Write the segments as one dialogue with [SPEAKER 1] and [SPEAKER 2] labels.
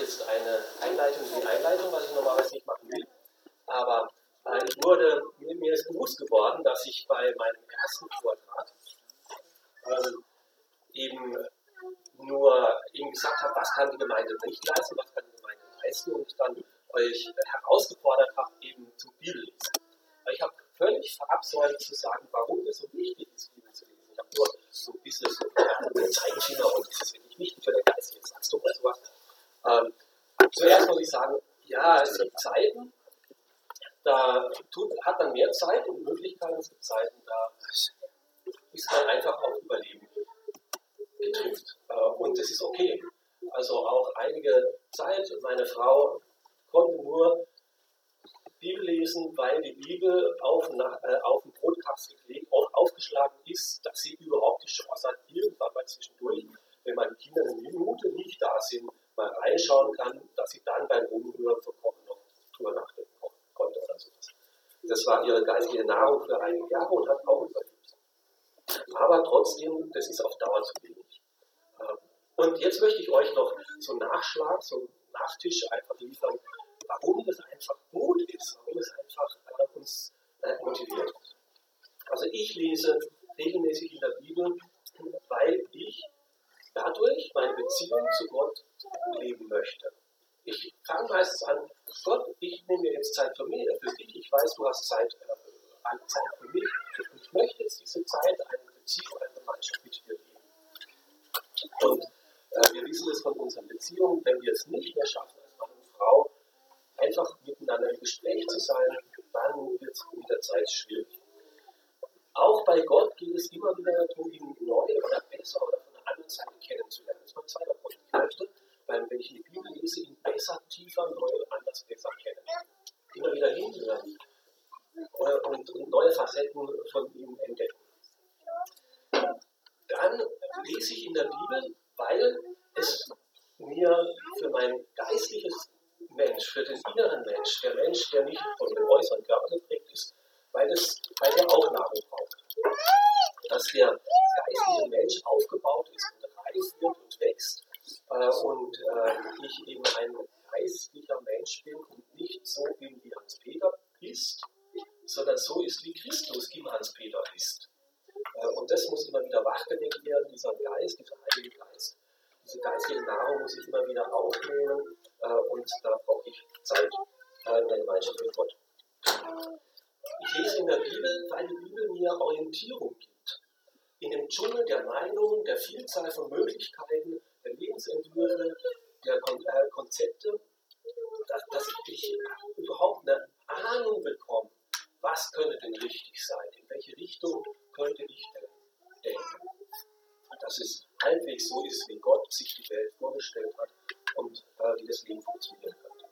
[SPEAKER 1] jetzt eine Einleitung in die Einleitung, was ich normalerweise nicht machen will. Aber äh, ich wurde, mir, mir, ist bewusst geworden, dass ich bei meinem ersten Vortrag ähm, eben nur eben gesagt habe, was kann die Gemeinde nicht leisten, was kann die Gemeinde leisten und dann euch herausgefordert habe, eben zum Bibellesen. Ich habe völlig verabsäumt zu sagen, warum es so wichtig ist, Bibel zu lesen. Ich habe nur so ein bisschen so einen Zeigefinger und das ist wirklich wichtig für den geistigen Wachstum oder sowas. Ähm, zuerst muss ich sagen, ja, es gibt Zeiten, da tut, hat man mehr Zeit und Möglichkeiten. Es gibt Zeiten, da ist man einfach auf Überleben betrifft. Äh, und das ist okay. Also auch einige Zeit, meine Frau konnte nur Bibel lesen, weil die Bibel auf, äh, auf den Brotkast gelegt, auch aufgeschlagen ist, dass sie überhaupt die Chance hat, irgendwann mal zwischendurch, wenn meine Kinder eine Minute nicht da sind, mal reinschauen kann, dass sie dann beim Rumhören vom Kochen noch drüber nachdenken konnte oder sowas. Das war ihre geistige Nahrung für einige Jahre und hat auch überlebt. Aber trotzdem, das ist auf Dauer zu wenig. Ähm, und jetzt möchte ich euch noch so einen Nachschlag, so einen Nachtisch einfach liefern, warum das einfach gut ist, warum es einfach äh, uns äh, motiviert. Also ich lese regelmäßig in der Bibel, weil ich dadurch meine Beziehung zu Gott leben möchte. Ich fange meistens an, Gott, ich nehme mir jetzt Zeit für mich, für dich, ich weiß, du hast Zeit, äh, Zeit für mich ich möchte jetzt diese Zeit, eine Beziehung, eine Gemeinschaft mit dir leben. Und äh, wir wissen es von unseren Beziehungen, wenn wir es nicht mehr schaffen, als Mann und Frau, einfach miteinander im Gespräch zu sein, dann wird es mit der Zeit schwierig. Auch bei Gott geht es immer wieder darum, ihn neu oder besser oder von der anderen Seite kennenzulernen. Das ist mein zweiter Punkt. Weil wenn ich die Bibel lese, ihn besser, tiefer, neu und anders besser kennen. Immer wieder hinhören und, neue Facetten von ihm entdecken. Dann lese ich in der Bibel, weil es mir für mein geistliches Mensch, für den inneren Mensch, der Mensch, der nicht von dem äußeren Körper geprägt ist, weil, das, weil der auch Nahrung braucht. Dass der geistige Mensch aufgebaut ist und reif wird und wächst und äh, ich eben ein geistlicher Mensch bin und nicht so bin, wie Hans-Peter ist, sondern so ist, wie Christus im Hans-Peter ist. Äh, und das muss immer wieder wachgedeckt werden, dieser Geist, dieser Heilige Geist. Diese geistige Nahrung muss ich immer wieder aufnehmen äh, und da brauche ich Zeit äh, in der Gemeinschaft mit Gott. Ich lese in der Bibel, weil die Bibel mir Orientierung gibt. In dem Dschungel der Meinungen, der Vielzahl von Möglichkeiten, Lebensentwürfe, der Kon äh, Konzepte, dass, dass ich überhaupt eine Ahnung bekomme, was könnte denn richtig sein, in welche Richtung könnte ich denn denken. Dass es halbwegs so ist, wie Gott sich die Welt vorgestellt hat und äh, wie das Leben funktionieren könnte.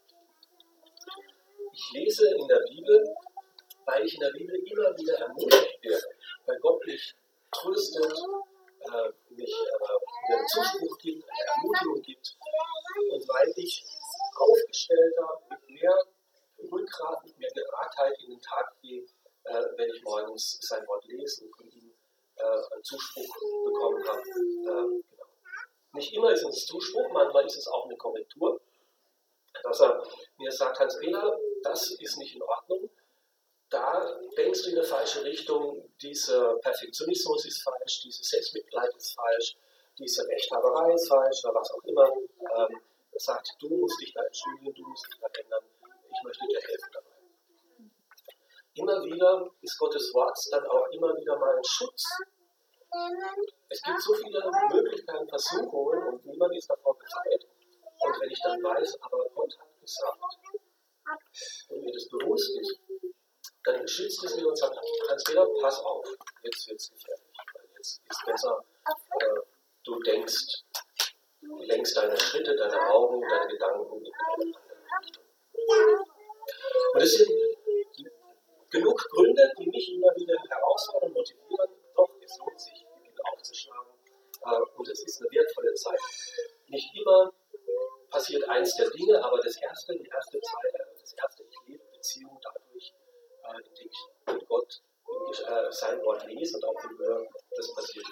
[SPEAKER 1] Ich lese in der Bibel, weil ich in der Bibel immer wieder ermutigt werde, weil Gott mich tröstet, äh, mich äh, einen Zuspruch gibt, eine Ermutigung gibt und weil ich aufgestellter mit mehr Rückgrat, mit mehr Geradheit in den Tag gehe, äh, wenn ich morgens sein Wort lese und von ihm äh, einen Zuspruch bekommen habe. Äh, genau. Nicht immer ist es Zuspruch, manchmal ist es auch eine Korrektur, dass er mir sagt, Hans-Peter, das ist nicht in Ordnung, da denkst du in eine falsche Richtung, Perfektionismus ist falsch, dieses Selbstmitleid ist falsch, diese Rechthaberei ist falsch oder was auch immer. Ähm, sagt, du musst dich da entschuldigen, du musst dich da ändern, ich möchte dir helfen dabei. Immer wieder ist Gottes Wort dann auch immer wieder mal ein Schutz. Es gibt so viele Möglichkeiten, Versuchungen und niemand ist davor befreit. Und wenn ich dann weiß, aber Gott hat gesagt, und mir das bewusst ist, dann schützt es mir und sagt, Hans-Peter, pass auf, jetzt wird es gefährlich. Weil jetzt ist besser, äh, du denkst, du lenkst deine Schritte, deine Augen, deine Gedanken in eine andere Richtung. Und es sind genug Gründe, die mich immer wieder herausfordern, motivieren, doch, es lohnt sich, die Bibel aufzuschlagen. Äh, und es ist eine wertvolle Zeit. Nicht immer passiert eins der Dinge, aber das erste, die erste Zeit, äh, das erste, ich lebe Beziehung dadurch, äh, indem ich mit Gott sein Wort lese und auch höre, das passiert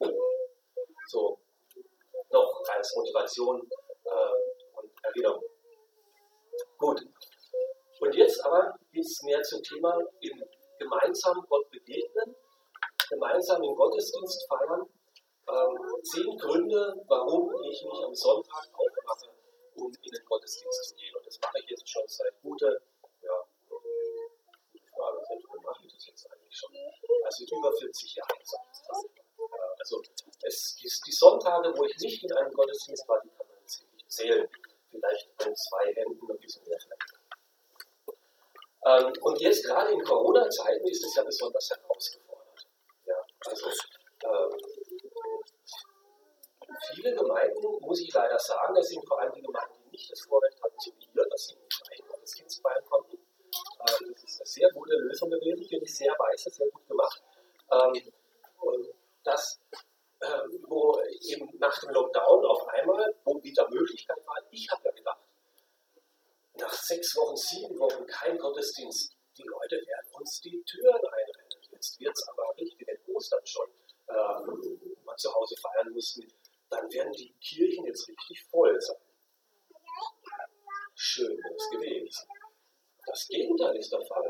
[SPEAKER 1] immer. So, noch als Motivation und Genau. Gut. Und jetzt aber geht es mehr zum Thema im gemeinsam Gott begegnen, gemeinsam im Gottesdienst feiern. Ähm, zehn Gründe, warum ich mich am Sonntag aufmache, um in den Gottesdienst zu gehen. Und das mache ich jetzt schon seit gute, ja, Frage, seit wann mache ich das jetzt eigentlich schon? Also über 40 Jahren. Also es, die Sonntage, wo ich nicht in einem Gottesdienst war, die kann man jetzt nicht zählen. Vielleicht an zwei Händen ein bisschen mehr vielleicht. Ähm, und jetzt gerade in Corona-Zeiten ist es ja besonders herausgefordert. Ja, also ähm, viele Gemeinden, muss ich leider sagen, das sind vor allem die Gemeinden, die nicht das Vorrecht hatten, so wie wir, dass sie nicht ein Gottesdienst feiern konnten. Äh, das ist eine sehr gute Lösung gewesen, finde ich sehr weise, sehr gut gemacht. Ähm, und das, äh, wo eben nach dem Lockdown auf einmal, wo wieder Möglichkeit war, ich habe ja gedacht, nach sechs Wochen, sieben Wochen kein Gottesdienst, die Leute werden uns die Türen einrennen. Jetzt wird es aber richtig, wenn Ostern schon äh, mal zu Hause feiern mussten, dann werden die Kirchen jetzt richtig voll sein. Schön wäre es gewesen. Das Gegenteil ist der Fall.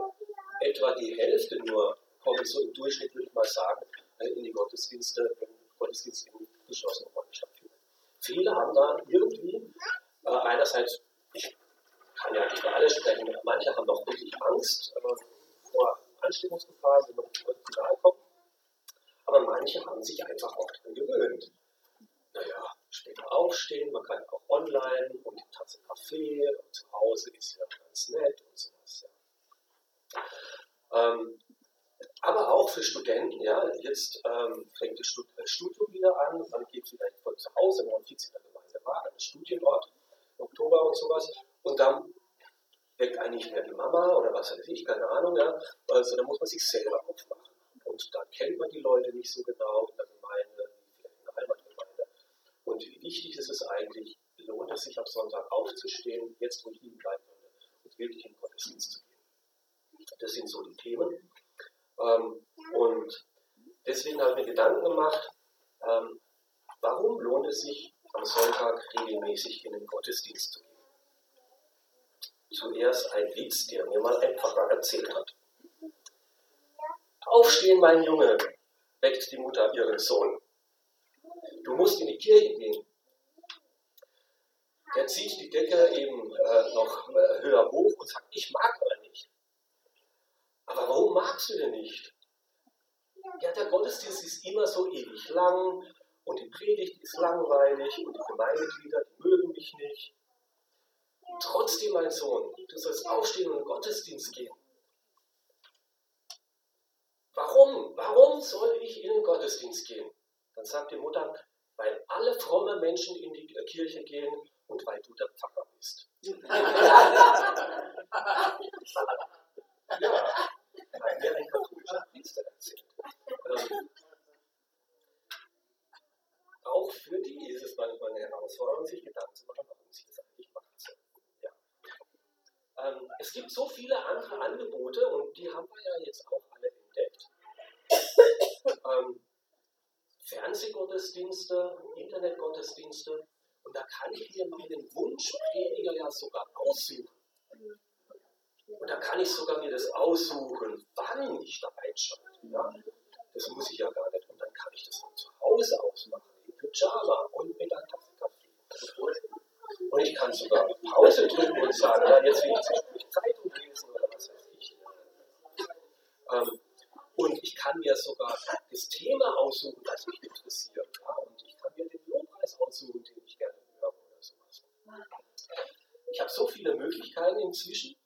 [SPEAKER 1] Etwa die Hälfte nur kommen so im Durchschnitt, würde ich mal sagen, äh, in die Gottesdienste, wenn Gottesdienste in geschlossenen Räumen stattfinden. Viele haben da irgendwie äh, einerseits, ich kann ja nicht für alle sprechen, manche haben auch wirklich Angst äh, vor Ansteckungsgefahren, wenn man nicht nahe kommt, aber manche haben sich einfach auch daran gewöhnt. Naja, später aufstehen, man kann auch online und die Tasse Kaffee und zu Hause ist ja ganz nett und sowas. Ja. Ähm, aber auch für Studenten, ja, jetzt ähm, fängt das äh, Studium wieder an, man geht vielleicht von zu Hause, man fix in der Gemeinde war, an den Studienort, im Oktober und sowas, und dann weckt eigentlich mehr die Mama oder was weiß ich, keine Ahnung, ja, also dann muss man sich selber aufmachen. Und da kennt man die Leute nicht so genau in der Gemeinde, wie vielleicht in der Heimatgemeinde. Und wie wichtig ist es eigentlich, lohnt es sich am Sonntag aufzustehen, jetzt wo ich liegen bleiben würde, und wirklich in den Gottesdienst zu gehen. Das sind so die Themen. Ähm, und deswegen habe ich mir Gedanken gemacht, ähm, warum lohnt es sich am Sonntag regelmäßig in den Gottesdienst zu gehen? Zuerst ein Witz, der mir mal ein Papa erzählt hat. Aufstehen, mein Junge, weckt die Mutter ihren Sohn. Du musst in die Kirche gehen. Der zieht die Decke eben äh, noch äh, höher hoch und sagt, ich mag aber nicht. Aber warum magst du denn nicht? Ja, der Gottesdienst ist immer so ewig lang und die Predigt ist langweilig und die Gemeindeglieder, die mögen mich nicht. Trotzdem, mein Sohn, du sollst aufstehen und in den Gottesdienst gehen. Warum? Warum soll ich in den Gottesdienst gehen? Dann sagt die Mutter, weil alle fromme Menschen in die Kirche gehen und weil du der Pfarrer bist. hat mir ein katholischer Priester erzählt. Ähm, auch für die ist es manchmal eine Herausforderung, sich Gedanken zu machen, warum sie das eigentlich machen sollen. Ja. Ähm, es gibt so viele andere Angebote und die haben wir ja jetzt auch alle entdeckt. Ähm, Fernsehgottesdienste, Internetgottesdienste und da kann ich mir meinen Wunschprediger ja sogar aussuchen. Und da kann ich sogar mir das aussuchen, wann ich da einschalte. Ja? Das muss ich ja gar nicht. Und dann kann ich das von zu Hause aus machen, in Pyjama und mit einer Tasse Kaffee. Und ich kann sogar Pause drücken und sagen, ja, jetzt will ich zwischendurch Zeitung lesen oder was weiß ich. Ähm, und ich kann mir sogar das Thema aussuchen, das mich interessiert. Ja? Und ich kann mir den Lobpreis aussuchen, den ich gerne höre oder sowas. Ich habe so viele Möglichkeiten inzwischen.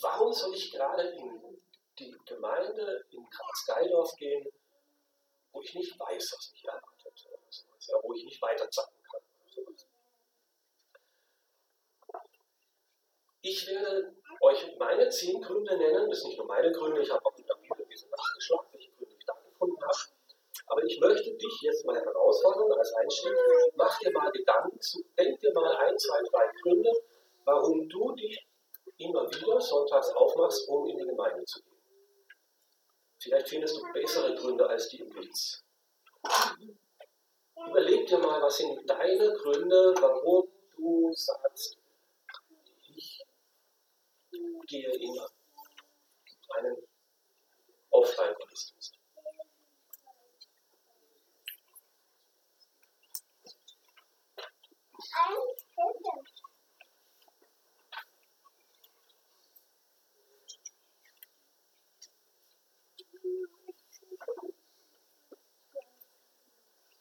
[SPEAKER 1] Warum soll ich gerade in die Gemeinde in Karlsgeildorf gehen, wo ich nicht weiß, was mich erwartet, ja, wo ich nicht weiter zappen kann. Ich werde euch meine zehn Gründe nennen, das sind nicht nur meine Gründe, ich habe auch bisschen nachgeschlagen, welche Gründe ich da gefunden habe. Aber ich möchte dich jetzt mal herausfordern als Einstieg, mach dir mal Gedanken, denk dir mal ein, zwei, drei Gründe, warum du dich immer wieder sonntags aufmachst, um in die Gemeinde zu gehen. Vielleicht findest du bessere Gründe als die im Witz. Überleg dir mal, was sind deine Gründe, warum du sagst, gehe in einen Offline-Gottesdienst.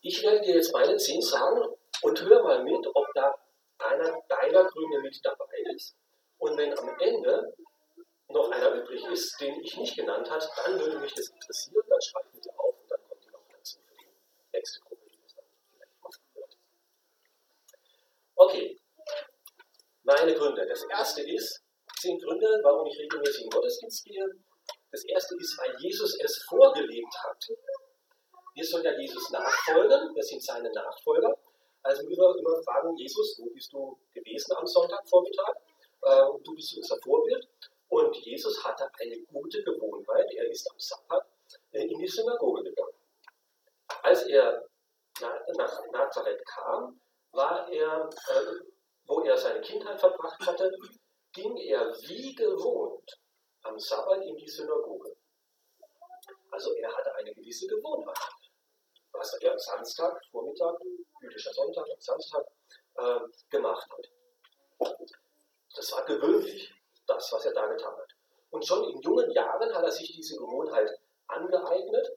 [SPEAKER 1] Ich werde dir jetzt meine zehn sagen und hör mal mit, ob da einer deiner Gründe mit dabei ist. Und wenn am Ende noch einer übrig ist, den ich nicht genannt habe, dann würde mich das interessieren, dann schreibe ich mir auf und dann kommt die noch dazu für die nächste Gruppe, die das dann vielleicht machen wird. Okay, meine Gründe. Das erste ist, zehn Gründe, warum ich regelmäßig in den Gottesdienst gehe. Das erste ist, weil Jesus es vorgelebt hat. Wir sollen ja Jesus nachfolgen, wir sind seine Nachfolger. Also wir immer fragen, Jesus, wo bist du gewesen am Sonntagvormittag? Äh, du bist unser Vorbild. Und Jesus hatte eine gute Gewohnheit. Er ist am Sabbat äh, in die Synagoge gegangen. Als er nach Nazareth kam, war er, äh, wo er seine Kindheit verbracht hatte, ging er wie gewohnt am Sabbat in die Synagoge. Also er hatte eine gewisse Gewohnheit was er am Samstag, Vormittag, jüdischer Sonntag, am Samstag äh, gemacht hat. Das war gewöhnlich, das, was er da getan hat. Und schon in jungen Jahren hat er sich diese Gewohnheit angeeignet,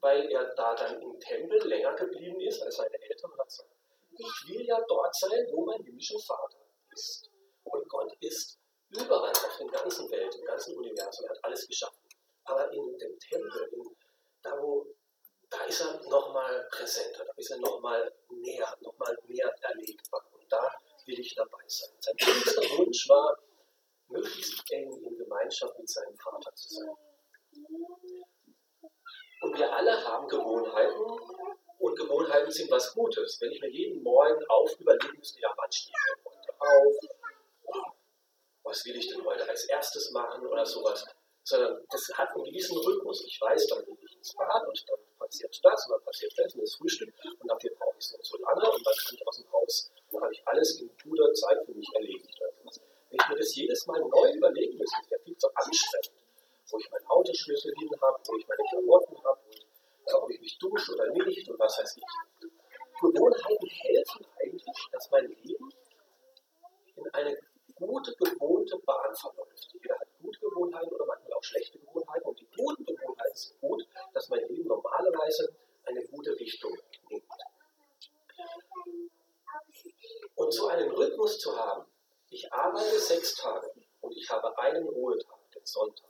[SPEAKER 1] weil er da dann im Tempel länger geblieben ist als seine Eltern hat gesagt, ich will ja dort sein, wo mein himmlischer Vater ist. Und Gott ist überall auf der ganzen Welt, im ganzen Universum, er hat alles geschaffen. Aber in dem Tempel, in, da wo da ist er nochmal präsenter, da ist er nochmal näher, nochmal mehr erlebbar. Und da will ich dabei sein. Sein größter Wunsch war, möglichst eng in Gemeinschaft mit seinem Vater zu sein. Und wir alle haben Gewohnheiten und Gewohnheiten sind was Gutes. Wenn ich mir jeden Morgen auf überlegen müsste, ja, wann stehe ich denn heute auf? Was will ich denn heute als erstes machen oder sowas? Sondern das hat einen gewissen Rhythmus. Ich weiß, dann gehe ich ins Bad und dann passiert das und dann passiert das und das Frühstück und dafür brauche ich es noch so lange und dann kann ich aus dem Haus. dann habe ich alles in guter Zeit für mich erledigt. Ich mir das jedes Mal neu überlegen müsste, das wäre viel zu anstrengend. Wo ich meinen Autoschlüssel hin habe, wo ich meine Klamotten habe, äh, ob ich mich dusche oder nicht und was weiß ich. Gewohnheiten helfen eigentlich, dass mein Leben in eine gute, gewohnte Bahn verläuft. Jeder hat gute Gewohnheiten oder manchmal auch schlechte Gewohnheiten. Und die guten Gewohnheiten sind gut, dass mein Leben normalerweise eine gute Richtung nimmt. Und so einen Rhythmus zu haben, ich arbeite sechs Tage und ich habe einen Ruhetag, den Sonntag.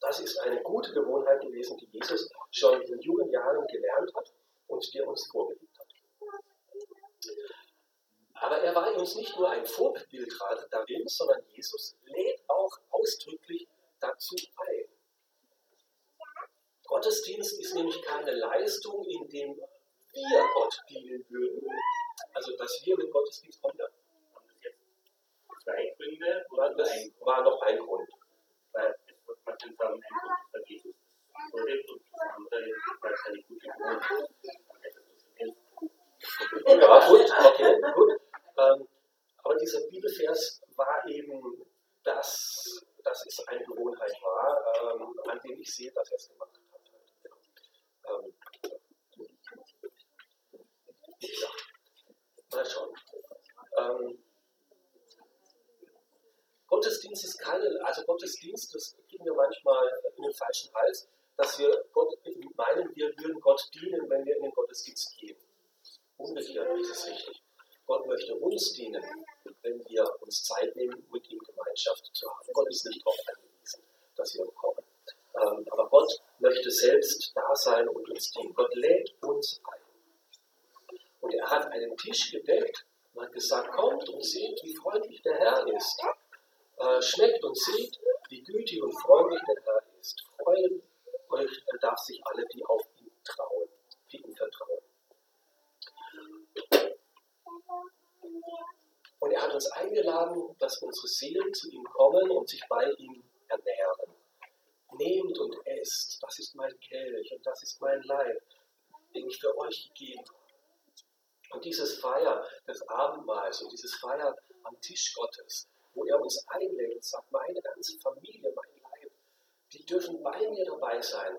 [SPEAKER 1] Das ist eine gute Gewohnheit gewesen, die Jesus schon in jungen Jahren gelernt hat und der uns vorgelegt hat. Aber er war uns nicht nur ein Vorbild darin, sondern Jesus lädt auch ausdrücklich dazu ein. Gottesdienst ist nämlich keine Leistung, in dem wir Gott dienen würden. Also, dass wir mit Gottesdienst kommen. Haben das jetzt zwei Gründe? Oder das ein war noch ein Grund. Weil man kann sagen, ein Grund ist, weil Jesus vorlebt und das andere ist, weil es eine gute Gewohnheit ist. Ja, gut, okay, gut. Ähm, aber dieser Bibelvers war eben das, dass es eine Gewohnheit war, ähm, sehe, dass er es gemacht hat. Genau. Ähm, ja. Mal schauen. Ähm, Gottesdienst ist keine, also Gottesdienst, das kriegen wir manchmal in den falschen Hals, dass wir Gott meinen, wir würden Gott dienen, wenn wir in den Gottesdienst gehen. Umgekehrt ist es richtig. Gott möchte uns dienen, wenn wir uns Zeit nehmen, mit ihm Gemeinschaft zu haben. Gott ist nicht darauf angewiesen, dass wir kommen. Ähm, aber Gott möchte selbst da sein und uns dienen. Gott lädt uns ein. Und er hat einen Tisch gedeckt und hat gesagt, kommt und seht, wie freundlich der Herr ist. Äh, schmeckt und seht, wie gütig und freundlich der Herr ist. Freuen euch darf sich alle, die auf ihn trauen, die ihm vertrauen. Und er hat uns eingeladen, dass unsere Seelen zu ihm kommen und sich bei ihm ernähren. Nehmt und esst, das ist mein Kelch und das ist mein Leib, den ich für euch gegeben habe. Und dieses Feier des Abendmahls und dieses Feier am Tisch Gottes, wo er uns einlädt und sagt, meine ganze Familie, mein Leib, die dürfen bei mir dabei sein.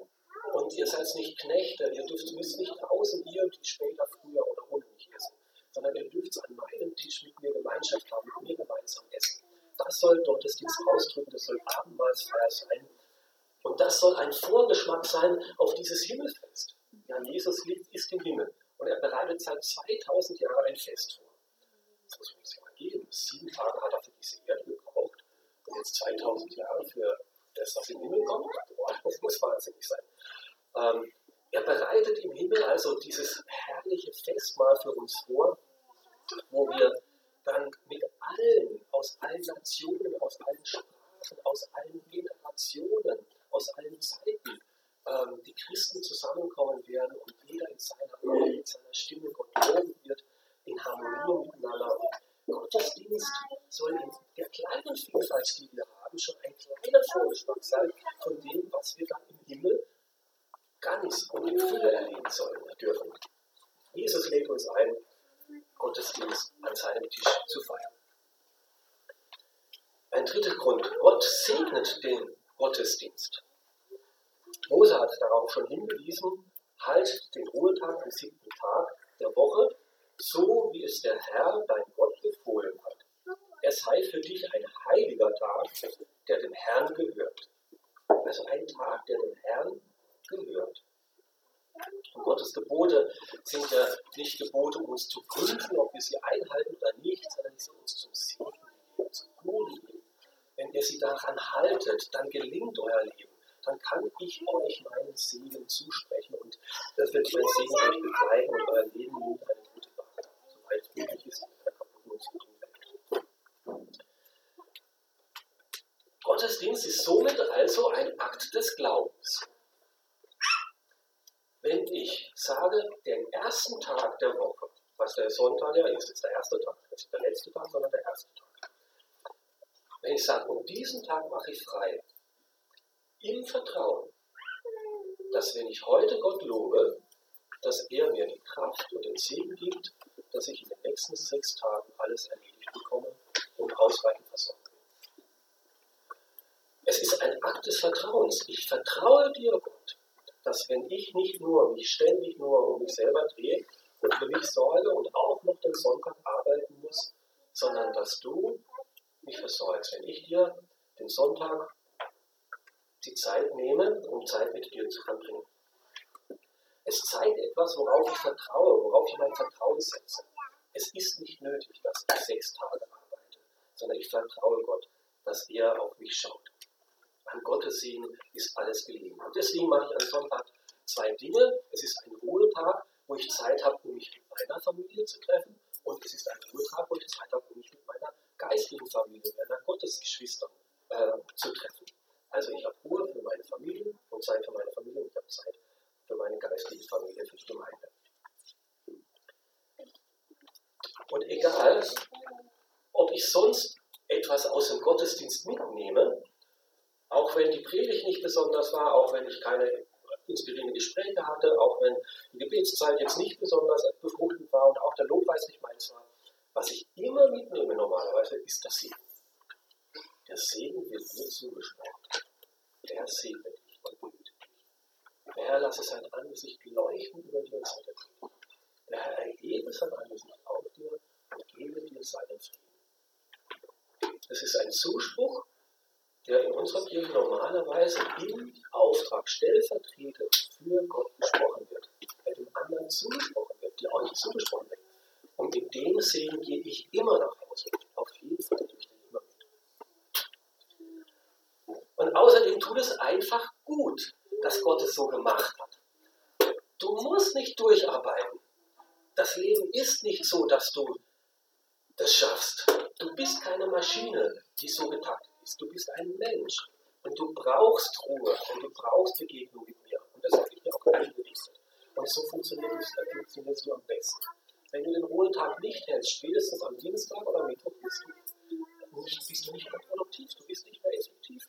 [SPEAKER 1] Und ihr seid nicht Knechte, ihr dürft, müsst nicht draußen irgendwie später, früher oder ohne mich essen, sondern ihr dürft an meinem Tisch mit mir Gemeinschaft haben, mit mir gemeinsam essen. Das soll Gottesdienst ausdrücken, das soll Abendmahlsfeier sein. Und das soll ein Vorgeschmack sein auf dieses Himmelfest. Ja, Jesus ist im Himmel und er bereitet seit 2000 Jahren ein Fest vor. Das muss man sich mal geben. Sieben Tage hat er für diese Erde gebraucht und jetzt 2000 Jahre für das, was im Himmel kommt. Boah, das muss wahnsinnig sein. Ähm, er bereitet im Himmel also dieses herrliche Festmahl für uns vor, wo wir dann mit allen, aus allen Nationen, aus allen Sprachen, aus allen Generationen, aus allen Zeiten, ähm, die Christen zusammenkommen werden und jeder in seiner Rolle, in seiner Stimme Gott loben wird, in Harmonie miteinander. Und Gottesdienst soll in der kleinen Vielfalt, die wir haben, schon ein kleiner Vorgeschmack sein von dem, was wir dann im Himmel ganz und in Fülle erleben sollen dürfen. Jesus lädt uns ein, Gottesdienst an seinem Tisch zu feiern. Ein dritter Grund. Gott segnet den Gottesdienst. Mose hat darauf schon hingewiesen, halt den Ruhetag am siebten Tag der Woche, so wie es der Herr, dein Gott, befohlen hat. Er sei für dich ein heiliger Tag, der dem Herrn gehört. Also ein Tag, der dem Herrn gehört. Und Gottes Gebote sind ja nicht Gebote, um uns zu prüfen, ob wir sie einhalten oder nicht, sondern sie sind uns zum Segen zum Guten Wenn ihr sie daran haltet, dann gelingt euer Leben. Dann kann ich euch meinen Segen zusprechen und das wird mein Segen euch begleiten und euer Leben nimmt eine gute Bahn. Soweit es möglich ist, mit einer kaputten Zukunft. Gottesdienst ist somit also ein Akt des Glaubens wenn ich sage, den ersten Tag der Woche, was der Sonntag ja ist, ist der erste Tag, nicht der letzte Tag, sondern der erste Tag. Wenn ich sage, um diesen Tag mache ich frei, im Vertrauen, dass wenn ich heute Gott lobe, dass er mir die Kraft und den Segen gibt, dass ich in den nächsten sechs Tagen alles erledigt bekomme und ausreichend versorgt bin. Es ist ein Akt des Vertrauens. Ich vertraue dir, Gott dass wenn ich nicht nur mich ständig nur um mich selber drehe und für mich sorge und auch noch den Sonntag arbeiten muss, sondern dass du mich versorgst. Wenn ich dir den Sonntag die Zeit nehme, um Zeit mit dir zu verbringen. Es zeigt etwas, worauf ich vertraue, worauf ich mein Vertrauen setze. Es ist nicht nötig, dass ich sechs Tage arbeite, sondern ich vertraue Gott, dass er auf mich schaut an Gottes Segen ist alles gelegen. Und deswegen mache ich am Sonntag zwei Dinge. Es ist ein Ruhetag, wo ich Zeit habe, um mich mit meiner Familie zu treffen. Und es ist ein Ruhetag, wo ich Zeit habe, um mich mit meiner geistlichen Familie, meiner Gottesgeschwistern äh, zu treffen. Also ich habe Ruhe für meine Familie und Zeit für meine Familie und ich habe Zeit für meine geistliche Familie, für die Gemeinde. Und egal, ob ich sonst etwas aus dem Gottesdienst mitnehme, auch wenn die Predigt nicht besonders war, auch wenn ich keine inspirierenden Gespräche hatte, auch wenn die Gebetszeit jetzt nicht besonders befruchtend war und auch der Lobpreis nicht meins war, was ich immer mitnehme normalerweise, ist das Segen. Der Segen wird mir zugesprochen. Der segnet dich und behütet dich. Der Herr lasse sein Angesicht leuchten über dir und sei dir Der Herr erhebe sein Angesicht auf dir und gebe dir seinen Frieden. Das ist ein Zuspruch, der in unserer Kirche normalerweise im Auftrag stellvertretend für Gott gesprochen wird, der dem anderen zugesprochen wird, der euch zugesprochen in dem Segen gehe ich immer nach Hause. Auf jeden Fall durch den immer mit. Und außerdem tut es einfach gut, dass Gott es so gemacht hat. Du musst nicht durcharbeiten. Das Leben ist nicht so, dass du das schaffst. Du bist keine Maschine, die so getaktet bist. Du bist ein Mensch und du brauchst Ruhe und du brauchst Begegnung mit mir. Und das habe ich dir auch eingerichtet. Und so funktioniert es, äh, funktionierst du am besten. Wenn du den Ruhetag nicht hältst, spätestens am Dienstag oder Mittwoch bist du bist du nicht mehr produktiv, du bist nicht mehr effektiv.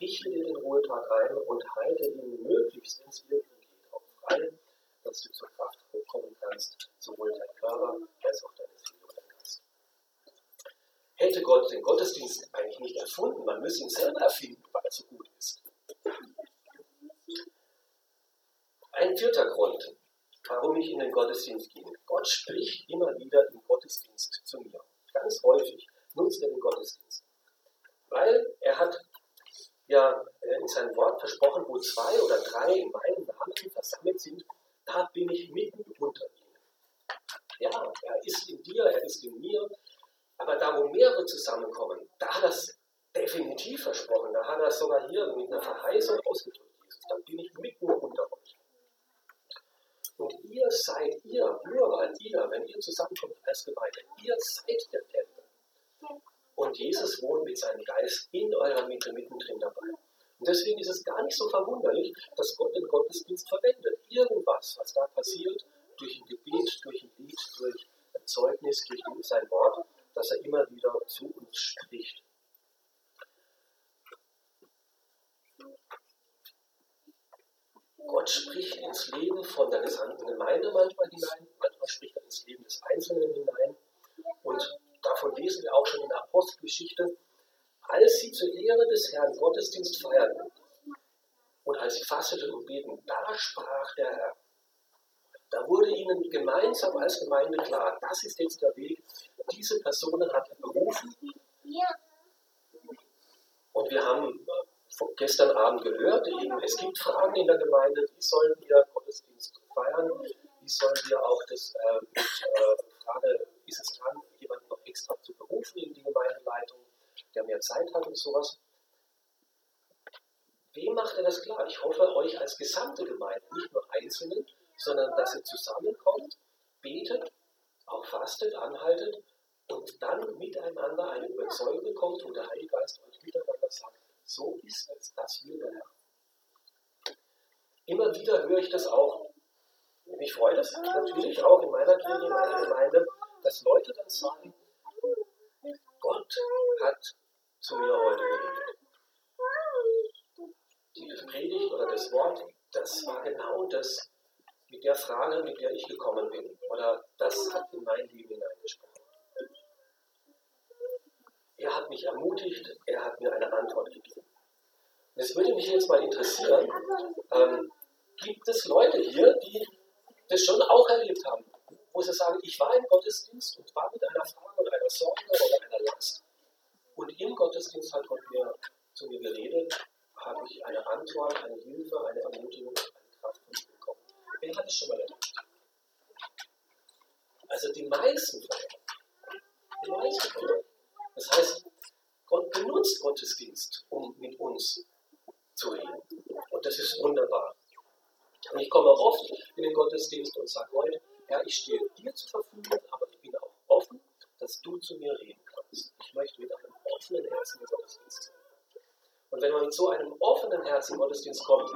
[SPEAKER 1] Richte dir den Ruhetag ein und halte ihn möglichst, es irgendwie geht, auch frei, dass du zur Kraft kommen kannst, sowohl dein Körper als auch deine Seele und dein Geist. hätte Gott den Gottesdienst eigentlich nicht erfunden. Man müsse ihn selber erfinden, weil er so gut ist. Ein vierter Grund, warum ich in den Gottesdienst gehe. Gott spricht immer wieder im Gottesdienst zu mir. Ganz häufig nutzt er den Gottesdienst. Weil er hat ja äh, in seinem Wort versprochen, wo zwei oder drei in meinem Namen versammelt sind, da bin ich mitten unter ihnen. Ja, er ist in dir, er ist in mir, aber da, wo mehrere zusammenkommen, da hat er es definitiv versprochen, da hat er es sogar hier mit einer Verheißung ausgedrückt, Jesus, da bin ich mitten unter euch. Und ihr seid, ihr, überall, ihr, wenn ihr zusammenkommt als Gemeinde, ihr seid der Tempel. Und Jesus wohnt mit seinem Geist in eurer Mitte mittendrin dabei. Und deswegen ist es gar nicht so verwunderlich, dass Gott den Gottesdienst verwendet. Irgendwas, was da passiert, durch ein Gebet, durch ein Lied, durch ein Zeugnis, durch sein Wort, dass er immer wieder zu uns spricht. Gott spricht ins Leben von der gesamten Gemeinde manchmal hinein, manchmal spricht er ins Leben des Einzelnen hinein. Und davon lesen wir auch schon in der Apostelgeschichte, als sie zur Ehre des Herrn Gottesdienst feierten und als sie fasteten und beten, da sprach der Herr. Da wurde ihnen gemeinsam als Gemeinde klar, das ist jetzt der Weg, diese Personen hat er berufen. Und wir haben gestern Abend gehört, eben, es gibt Fragen in der Gemeinde, wie sollen wir Gottesdienst feiern, wie sollen wir auch das äh, mit, äh, Frage, ist es dran, jemanden noch extra zu berufen in die Gemeindeleitung, der mehr Zeit hat und sowas. Wem macht er das klar? Ich hoffe, euch als gesamte Gemeinde, nicht nur Einzelnen, sondern dass ihr zusammenkommt, betet, auch fastet, anhaltet und dann miteinander eine Überzeugung bekommt, wo der Heilige Geist euch miteinander sagt, so ist es, das will der Herr. Immer wieder höre ich das auch. Mich freut es natürlich auch in meiner Kirche, in meiner Gemeinde, dass Leute dann sagen, Gott hat zu mir heute geredet. Die Predigt oder das Wort, das war genau das, mit der Frage, mit der ich gekommen bin. Oder das hat in mein Leben hineingesprochen. Er hat mich ermutigt, er hat mir eine Antwort gegeben. Es würde mich jetzt mal interessieren, ähm, gibt es Leute hier, die das schon auch erlebt haben, wo sie sagen, ich war im Gottesdienst und war mit einer Frage oder einer Sorge oder einer Last und im Gottesdienst hat Gott mir zu mir geredet, habe ich eine Antwort, eine Hilfe, eine Ermutigung, eine Kraft von bekommen. Wer hat es schon mal erlebt? Also die meisten von euch. Die meisten von euch. Das heißt, Gott benutzt Gottesdienst, um mit uns zu reden. Und das ist wunderbar. Und ich komme oft in den Gottesdienst und sage, Leute, Herr, ich stehe dir zur Verfügung, aber ich bin auch offen, dass du zu mir reden kannst. Ich möchte mit einem offenen Herzen in Gottesdienst sein. Und wenn man mit so einem offenen Herzen in Gottesdienst kommt,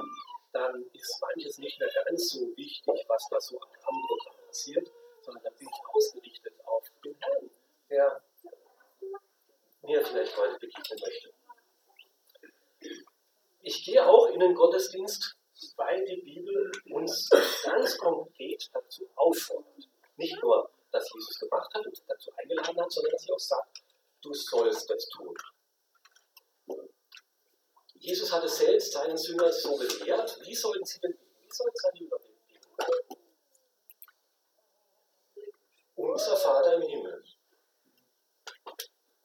[SPEAKER 1] dann ist manches nicht mehr ganz so wichtig, was da so am Rahmenprogramm passiert, sondern dann bin ich ausgerichtet auf den Herrn, der mir vielleicht heute begegnen möchte. Ich gehe auch in den Gottesdienst, weil die Bibel uns ganz konkret dazu auffordert. Nicht nur, dass Jesus gemacht hat und dazu eingeladen hat, sondern dass sie auch sagt, du sollst das tun. Jesus hat es selbst seinen Jüngern so gelehrt. Wie sollen sie denn, wie sollen seine Jünger beten? Unser Vater im Himmel.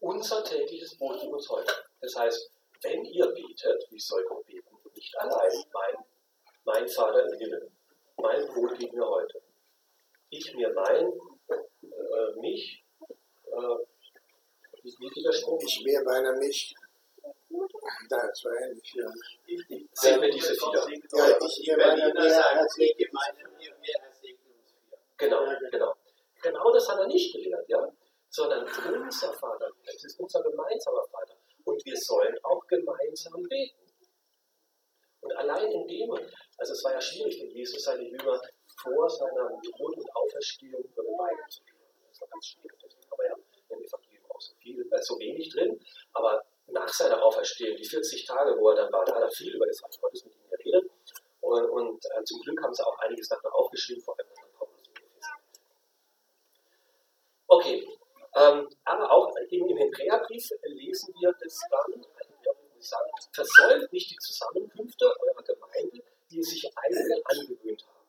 [SPEAKER 1] Unser tägliches Brot gib uns heute. Das heißt, wenn ihr betet, wie soll Gott beten? Nicht allein, mein, mein Vater im Himmel. Mein Brot gib mir heute. Ich mir mein, äh, mich, äh, wie geht der Spruch?
[SPEAKER 2] Ich mir meiner mich. Da, das war ähnlich, ja.
[SPEAKER 1] Segne diese vier.
[SPEAKER 2] Ja, ich mir meiner
[SPEAKER 1] Genau, genau. Genau das hat er nicht gelehrt, ja? Sondern unser Vater, es ist unser gemeinsamer Vater. Und wir sollen auch gemeinsam beten. Und allein in dem, also es war ja schwierig für Jesus, seine Jünger vor seiner Tod und Auferstehung über Gemeinde zu reden. Das war ganz schwierig, deswegen haben ja im Evangelium auch so, viel, äh, so wenig drin. Aber nach seiner Auferstehung, die 40 Tage, wo er dann war, da hat er viel über das Reich Gottes mit ihnen geredet. Und, und äh, zum Glück haben sie auch einiges davon aufgeschrieben, vor allem dann Paulus. Okay, ähm, aber auch im Hebräerbrief lesen wir das dann, ich sagen, versäumt nicht die Zusammenkünfte eurer Gemeinde, die sich einige angewöhnt haben.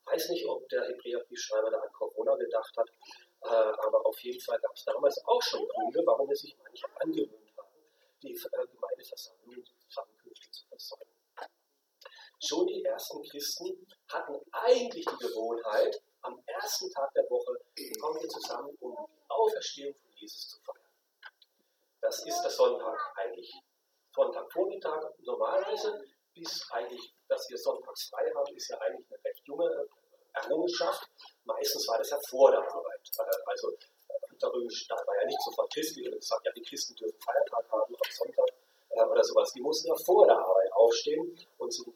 [SPEAKER 1] Ich weiß nicht, ob der Hebräerbriefschreiber da an Corona gedacht hat, äh, aber auf jeden Fall gab es damals auch schon Gründe, warum es sich manche angewöhnt haben, die äh, Gemeindeversammlung, die Zusammenkünfte zu versäumen. Schon die ersten Christen hatten eigentlich die Gewohnheit, am ersten Tag der Woche kommen wir zusammen, um die Auferstehung von Jesus zu feiern. Das ist der Sonntag eigentlich. Sonntagvormittag normalerweise, bis eigentlich, dass wir sonntags frei haben, ist ja eigentlich eine recht junge äh, Errungenschaft. Meistens war das ja vor der Arbeit. Äh, also äh, der römische Staat war ja nicht sofort christlich und gesagt, ja, die Christen dürfen Feiertag haben am Sonntag oder sowas. Die mussten ja vor der Arbeit aufstehen und sind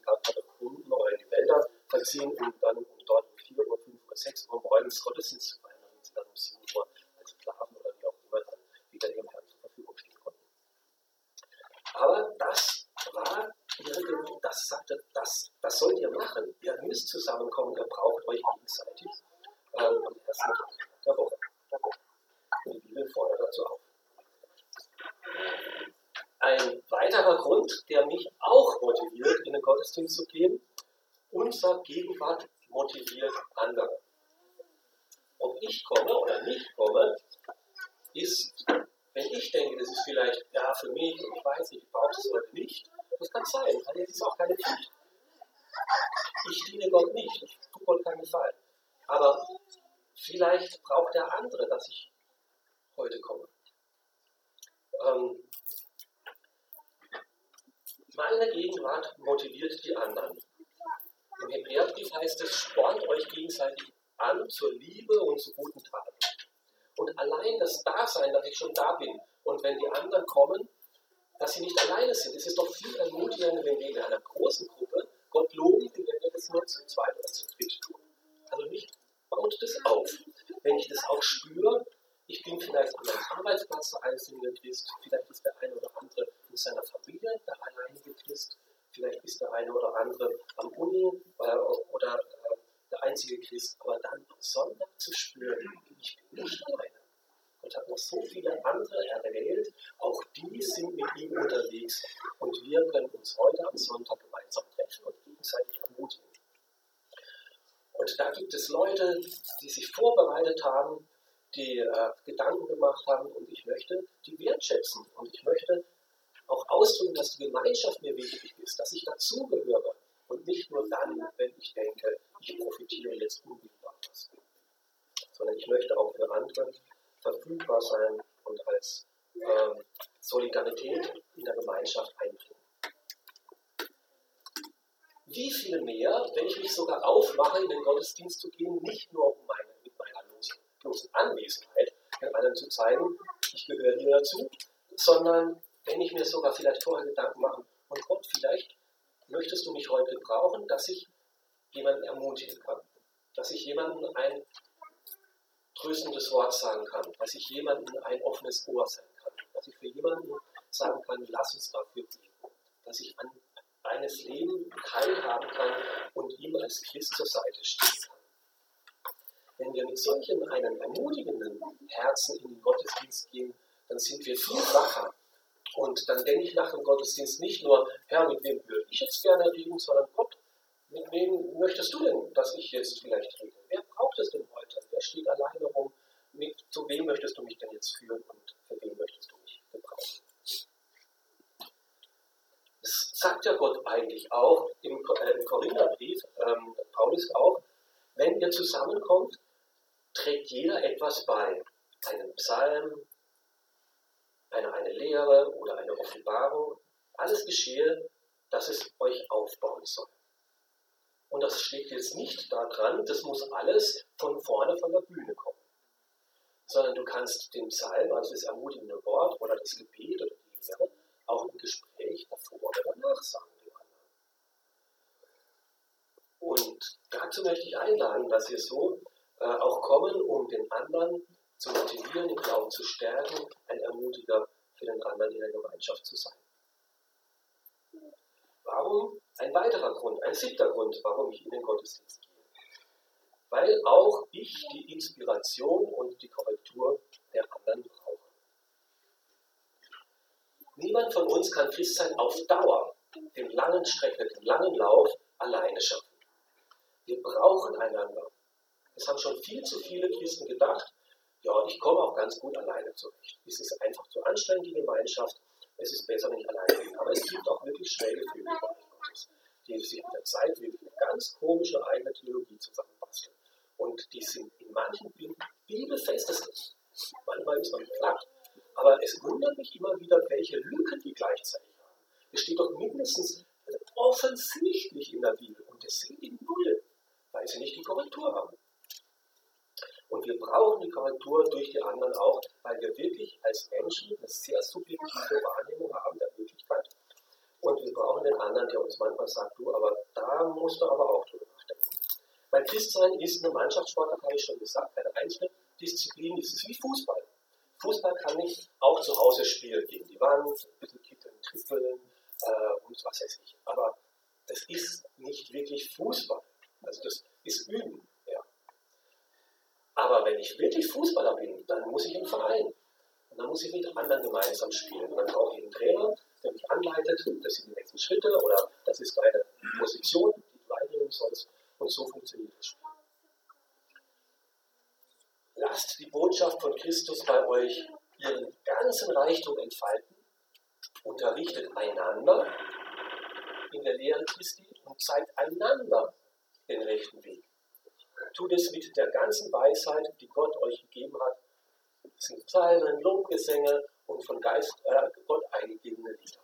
[SPEAKER 1] unten oder in die Wälder verziehen und dann um dort um 4 Uhr, 5 Uhr, 6 Uhr morgens Gottesdienst zu feiern, damit sie dann um 7 Uhr als Sklaven oder wie auch immer dann wieder dem Herrn zur Verfügung stehen konnten. Aber das war ihre, das sagte, das, das sollt ihr machen. Ihr müsst zusammenkommen, ihr braucht euch gegenseitig ähm, am ersten Tag der Woche. Und die Bibel fordert dazu auf. Ein weiterer Grund, der mich auch motiviert, in den Gottesdienst zu gehen, unser Gegenwart motiviert andere. Ob ich komme oder nicht komme, ist, wenn ich denke, das ist vielleicht ja für mich und ich weiß nicht, ich brauche es heute nicht, das kann sein, aber es ist auch keine Pflicht. Ich diene Gott nicht, ich tue Gott keinen Gefallen. Aber vielleicht braucht der andere, dass ich heute komme. Ähm, meine Gegenwart motiviert die anderen. Im Hebräerbrief heißt es, spornt euch gegenseitig an zur Liebe und zu guten Taten. Und allein das Dasein, dass ich schon da bin und wenn die anderen kommen, dass sie nicht alleine sind. Es ist doch viel ermutigender, wenn wir in einer großen Gruppe Gott loben, wie wenn wir das nur zu zweit oder zu dritt tun. Also mich baut das auf. Wenn ich das auch spüre, ich bin vielleicht an meinem Arbeitsplatz der einzelne Christ, vielleicht ist der eine oder andere in seiner Familie der alleinige Christ, vielleicht ist der eine oder andere am Uni äh, oder äh, der einzige Christ, aber dann am Sonntag zu spüren, ich bin nicht alleine. Gott hat noch so viele andere erwählt, auch die sind mit ihm unterwegs und wir können uns heute am Sonntag gemeinsam treffen und gegenseitig ermutigen. Und da gibt es Leute, die sich vorbereitet haben, die äh, Gedanken gemacht haben und ich möchte die wertschätzen. Und ich möchte auch ausdrücken, dass die Gemeinschaft mir wichtig ist, dass ich dazugehöre. Und nicht nur dann, wenn ich denke, ich profitiere jetzt unmittelbar was, sondern ich möchte auch für andere verfügbar sein und als ähm, Solidarität in der Gemeinschaft einbringen. Wie viel mehr, wenn ich mich sogar aufmache, in den Gottesdienst zu gehen, nicht nur um meine bloßen Anwesenheit den anderen zu zeigen, ich gehöre hier dazu, sondern wenn ich mir sogar vielleicht vorher Gedanken mache, und Gott, vielleicht möchtest du mich heute brauchen, dass ich jemanden ermutigen kann, dass ich jemanden ein tröstendes Wort sagen kann, dass ich jemanden ein offenes Ohr sein kann, dass ich für jemanden sagen kann, lass uns dafür beten, dass ich an eines Leben teilhaben kann und ihm als Christ zur Seite stehen kann. Wenn wir mit solchen einem ermutigenden Herzen in den Gottesdienst gehen, dann sind wir viel wacher. Und dann denke ich nach dem Gottesdienst nicht nur, Herr, mit wem würde ich jetzt gerne reden, sondern Gott, mit wem möchtest du denn, dass ich jetzt vielleicht rede? Wer braucht es denn heute? Wer steht alleine rum? Mit, zu wem möchtest du mich denn jetzt führen und für wen möchtest du mich gebrauchen? Das sagt ja Gott eigentlich auch im, äh, im Korintherbrief, ähm, Paulus auch, wenn ihr zusammenkommt, trägt jeder etwas bei. Einen Psalm, eine, eine Lehre oder eine Offenbarung. Alles geschehe, dass es euch aufbauen soll. Und das steht jetzt nicht daran, das muss alles von vorne von der Bühne kommen. Sondern du kannst den Psalm, also das ermutigende Wort oder das Gebet oder die Lehre, auch im Gespräch davor oder danach sagen. Und dazu möchte ich einladen, dass ihr so auch kommen, um den anderen zu motivieren, den Glauben zu stärken, ein Ermutiger für den anderen in der Gemeinschaft zu sein. Warum? Ein weiterer Grund, ein siebter Grund, warum ich in den Gottesdienst gehe. Weil auch ich die Inspiration und die Korrektur der anderen brauche. Niemand von uns kann Christsein auf Dauer, den langen Strecke, den langen Lauf alleine schaffen. Wir brauchen einander. Es haben schon viel zu viele Christen gedacht, ja, ich komme auch ganz gut alleine zurecht. Es ist einfach zu anstrengend, die Gemeinschaft. Es ist besser, wenn ich alleine bin. Aber es gibt auch wirklich schräge Fühler die sich mit der Zeit wirklich eine ganz komische eigene Theologie zusammenbasteln. Und die sind in manchen bibelfest, das manchmal ist man platt, aber es wundert mich immer wieder, welche Lücken die gleichzeitig haben. Es steht doch mindestens offensichtlich in der Bibel und es sind die Null, weil sie nicht die Korrektur haben. Und wir brauchen die Korrektur durch die anderen auch, weil wir wirklich als Menschen eine sehr subjektive Wahrnehmung haben der Möglichkeit. Und wir brauchen den anderen, der uns manchmal sagt, du, aber da musst du aber auch drüber nachdenken. Weil Christsein ist eine Mannschaftssportart, habe ich schon gesagt, keine einzelne Disziplin, es ist wie Fußball. Fußball kann ich auch zu Hause spielen, gegen die Wand, ein bisschen kicken, trippeln äh, und was weiß ich. Aber das ist nicht wirklich Fußball. Also das ist Üben. Wenn ich wirklich Fußballer bin, dann muss ich im Verein. Und dann muss ich mit anderen gemeinsam spielen. Und dann brauche ich einen Trainer, der mich anleitet, das sind die nächsten Schritte oder das ist deine Position, die du einnehmen sollst. Und so funktioniert das Spiel. Lasst die Botschaft von Christus bei euch ihren ganzen Reichtum entfalten, unterrichtet einander in der Lehre Christi und zeigt einander den rechten Weg. Tut es mit der ganzen Weisheit, die Gott euch gegeben hat. Sind Psalmen, Lobgesänge und von Geist, äh, Gott eingegebene Lieder.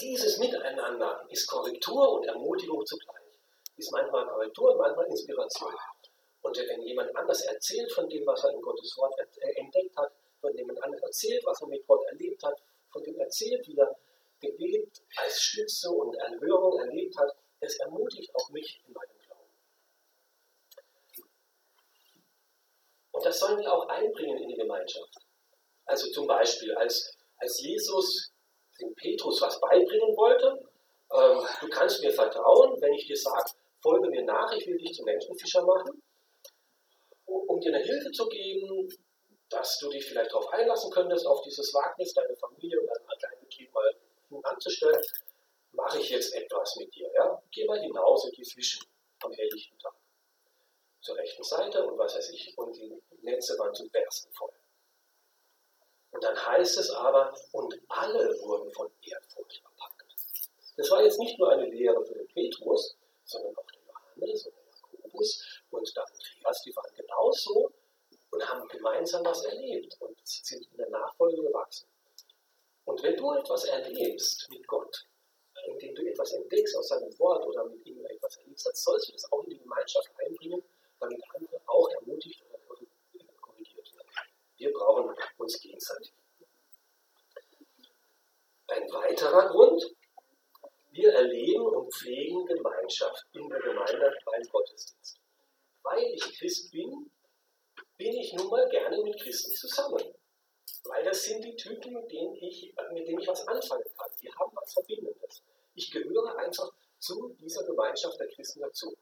[SPEAKER 1] Dieses Miteinander ist Korrektur und Ermutigung zugleich. Ist manchmal Korrektur manchmal Inspiration. Und wenn jemand anders erzählt von dem, was er in Gottes Wort entdeckt hat, von jemand anders erzählt, was er mit Gott erlebt hat, von dem erzählt, wie er Gebet als Stütze und Erhörung erlebt hat, das ermutigt auch mich in meinem Glauben. Und das sollen wir auch einbringen in die Gemeinschaft. Also zum Beispiel, als, als Jesus dem Petrus was beibringen wollte, ähm, du kannst mir vertrauen, wenn ich dir sage, folge mir nach, ich will dich zum Menschenfischer machen, um dir eine Hilfe zu geben, dass du dich vielleicht darauf einlassen könntest, auf dieses Wagnis, deine Familie und deinen kleinen Betrieb mal anzustellen, mache ich jetzt etwas mit dir. Ja? Geh mal hinaus und geh fischen am helllichten Tag. Zur rechten Seite und was weiß ich, und die Netze waren zum Bersten voll. Und dann heißt es aber, und alle wurden von Ehrfurcht erpackt. Das war jetzt nicht nur eine Lehre für den Petrus, sondern auch der Johannes und der Jakobus und der Andreas, die waren genauso und haben gemeinsam was erlebt und sind in der Nachfolge gewachsen. Und wenn du etwas erlebst mit Gott, indem du etwas entdeckst aus seinem Wort oder mit ihm etwas erlebst, dann sollst du das auch in die Gemeinschaft einbringen, damit andere auch ermutigt oder wir brauchen uns gegenseitig. Ein weiterer Grund, wir erleben und pflegen Gemeinschaft in der Gemeinde beim Gottesdienst. Weil ich Christ bin, bin ich nun mal gerne mit Christen zusammen. Weil das sind die Typen, mit denen ich, mit denen ich was anfangen kann. Wir haben was Verbindendes. Ich gehöre einfach zu dieser Gemeinschaft der Christen dazu.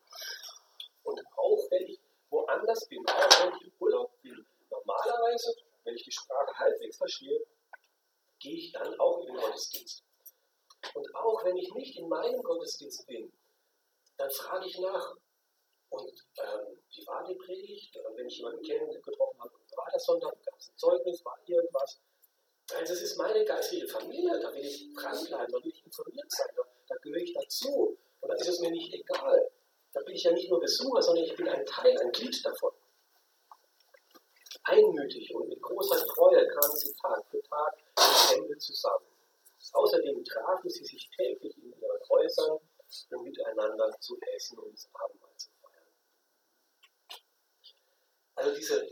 [SPEAKER 1] Und auch wenn ich woanders bin, auch wenn ich im Urlaub bin, normalerweise, wenn ich die Sprache halbwegs verstehe, gehe ich dann auch in den Gottesdienst. Und auch wenn ich nicht in meinem Gottesdienst bin, dann frage ich nach. Und ähm, wie war die Predigt? Wenn ich jemanden kennen, getroffen habe, war das Sonntag, gab es ein Zeugnis, war irgendwas? Also es ist meine geistliche Familie, da will ich dranbleiben, da will ich informiert sein, da, da gehöre ich dazu. Und da ist es mir nicht egal. Da bin ich ja nicht nur Besucher, sondern ich bin ein Teil, ein Glied davon. Einmütig und mit großer Treue kamen sie Tag für Tag im Tempel zusammen. Außerdem trafen sie sich täglich in ihren Häusern, um miteinander zu essen und das Abendmahl zu feiern. Also diese,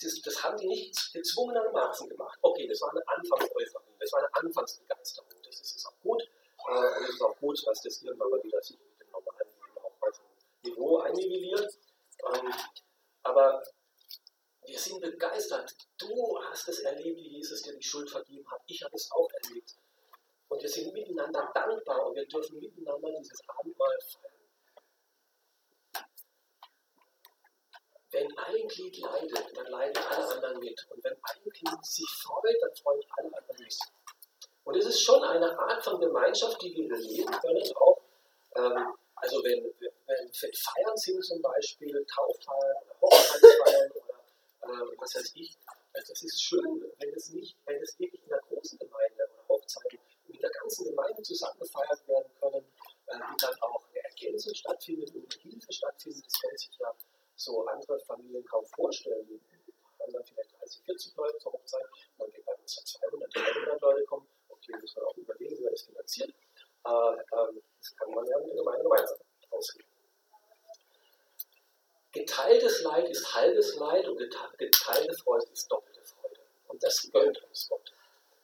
[SPEAKER 1] das, das haben die nicht gezwungenermaßen gemacht. Okay, das war eine Anfangseuphorie, das war eine Anfangsbegeisterung. Das ist, ist auch gut. Äh, und es ist auch gut, dass das irgendwann mal wieder sich mit dem normalen Leben auch auf ein Niveau einnivelliert. Ähm, aber wir sind begeistert. Du hast es erlebt, wie Jesus dir die Schuld vergeben hat. Ich habe es auch erlebt. Und wir sind miteinander dankbar und wir dürfen miteinander dieses Abendmahl feiern. Wenn ein Glied leidet, dann leiden alle anderen mit. Und wenn ein Glied sich freut, dann freuen alle anderen mit. Und es ist schon eine Art von Gemeinschaft, die wir leben können, auch ähm, also wenn, wenn, wenn Feiern sind zum Beispiel, Tauffeiern oder Hochzeitsfeiern oder äh, was weiß ich, also das ist schön, wenn es nicht, wenn es wirklich in einer großen Gemeinde oder Hochzeiten mit der ganzen Gemeinde zusammen gefeiert werden können, äh, die dann auch eine Ergänzung stattfindet und eine Hilfe stattfindet. Das können sich ja so andere Familien kaum vorstellen. Haben dann vielleicht 30, 40 Leute zur Hochzeit, und dann geht bei uns 200, 300 Leute kommen. Okay, muss man auch überlegen, wie man das finanziert. Äh, ähm, das kann man ja mit der Gemeinde gemeinsam ausreden. Geteiltes Leid ist halbes Leid und geteilte Freude ist doppelte Freude. Und das gönnt uns Gott,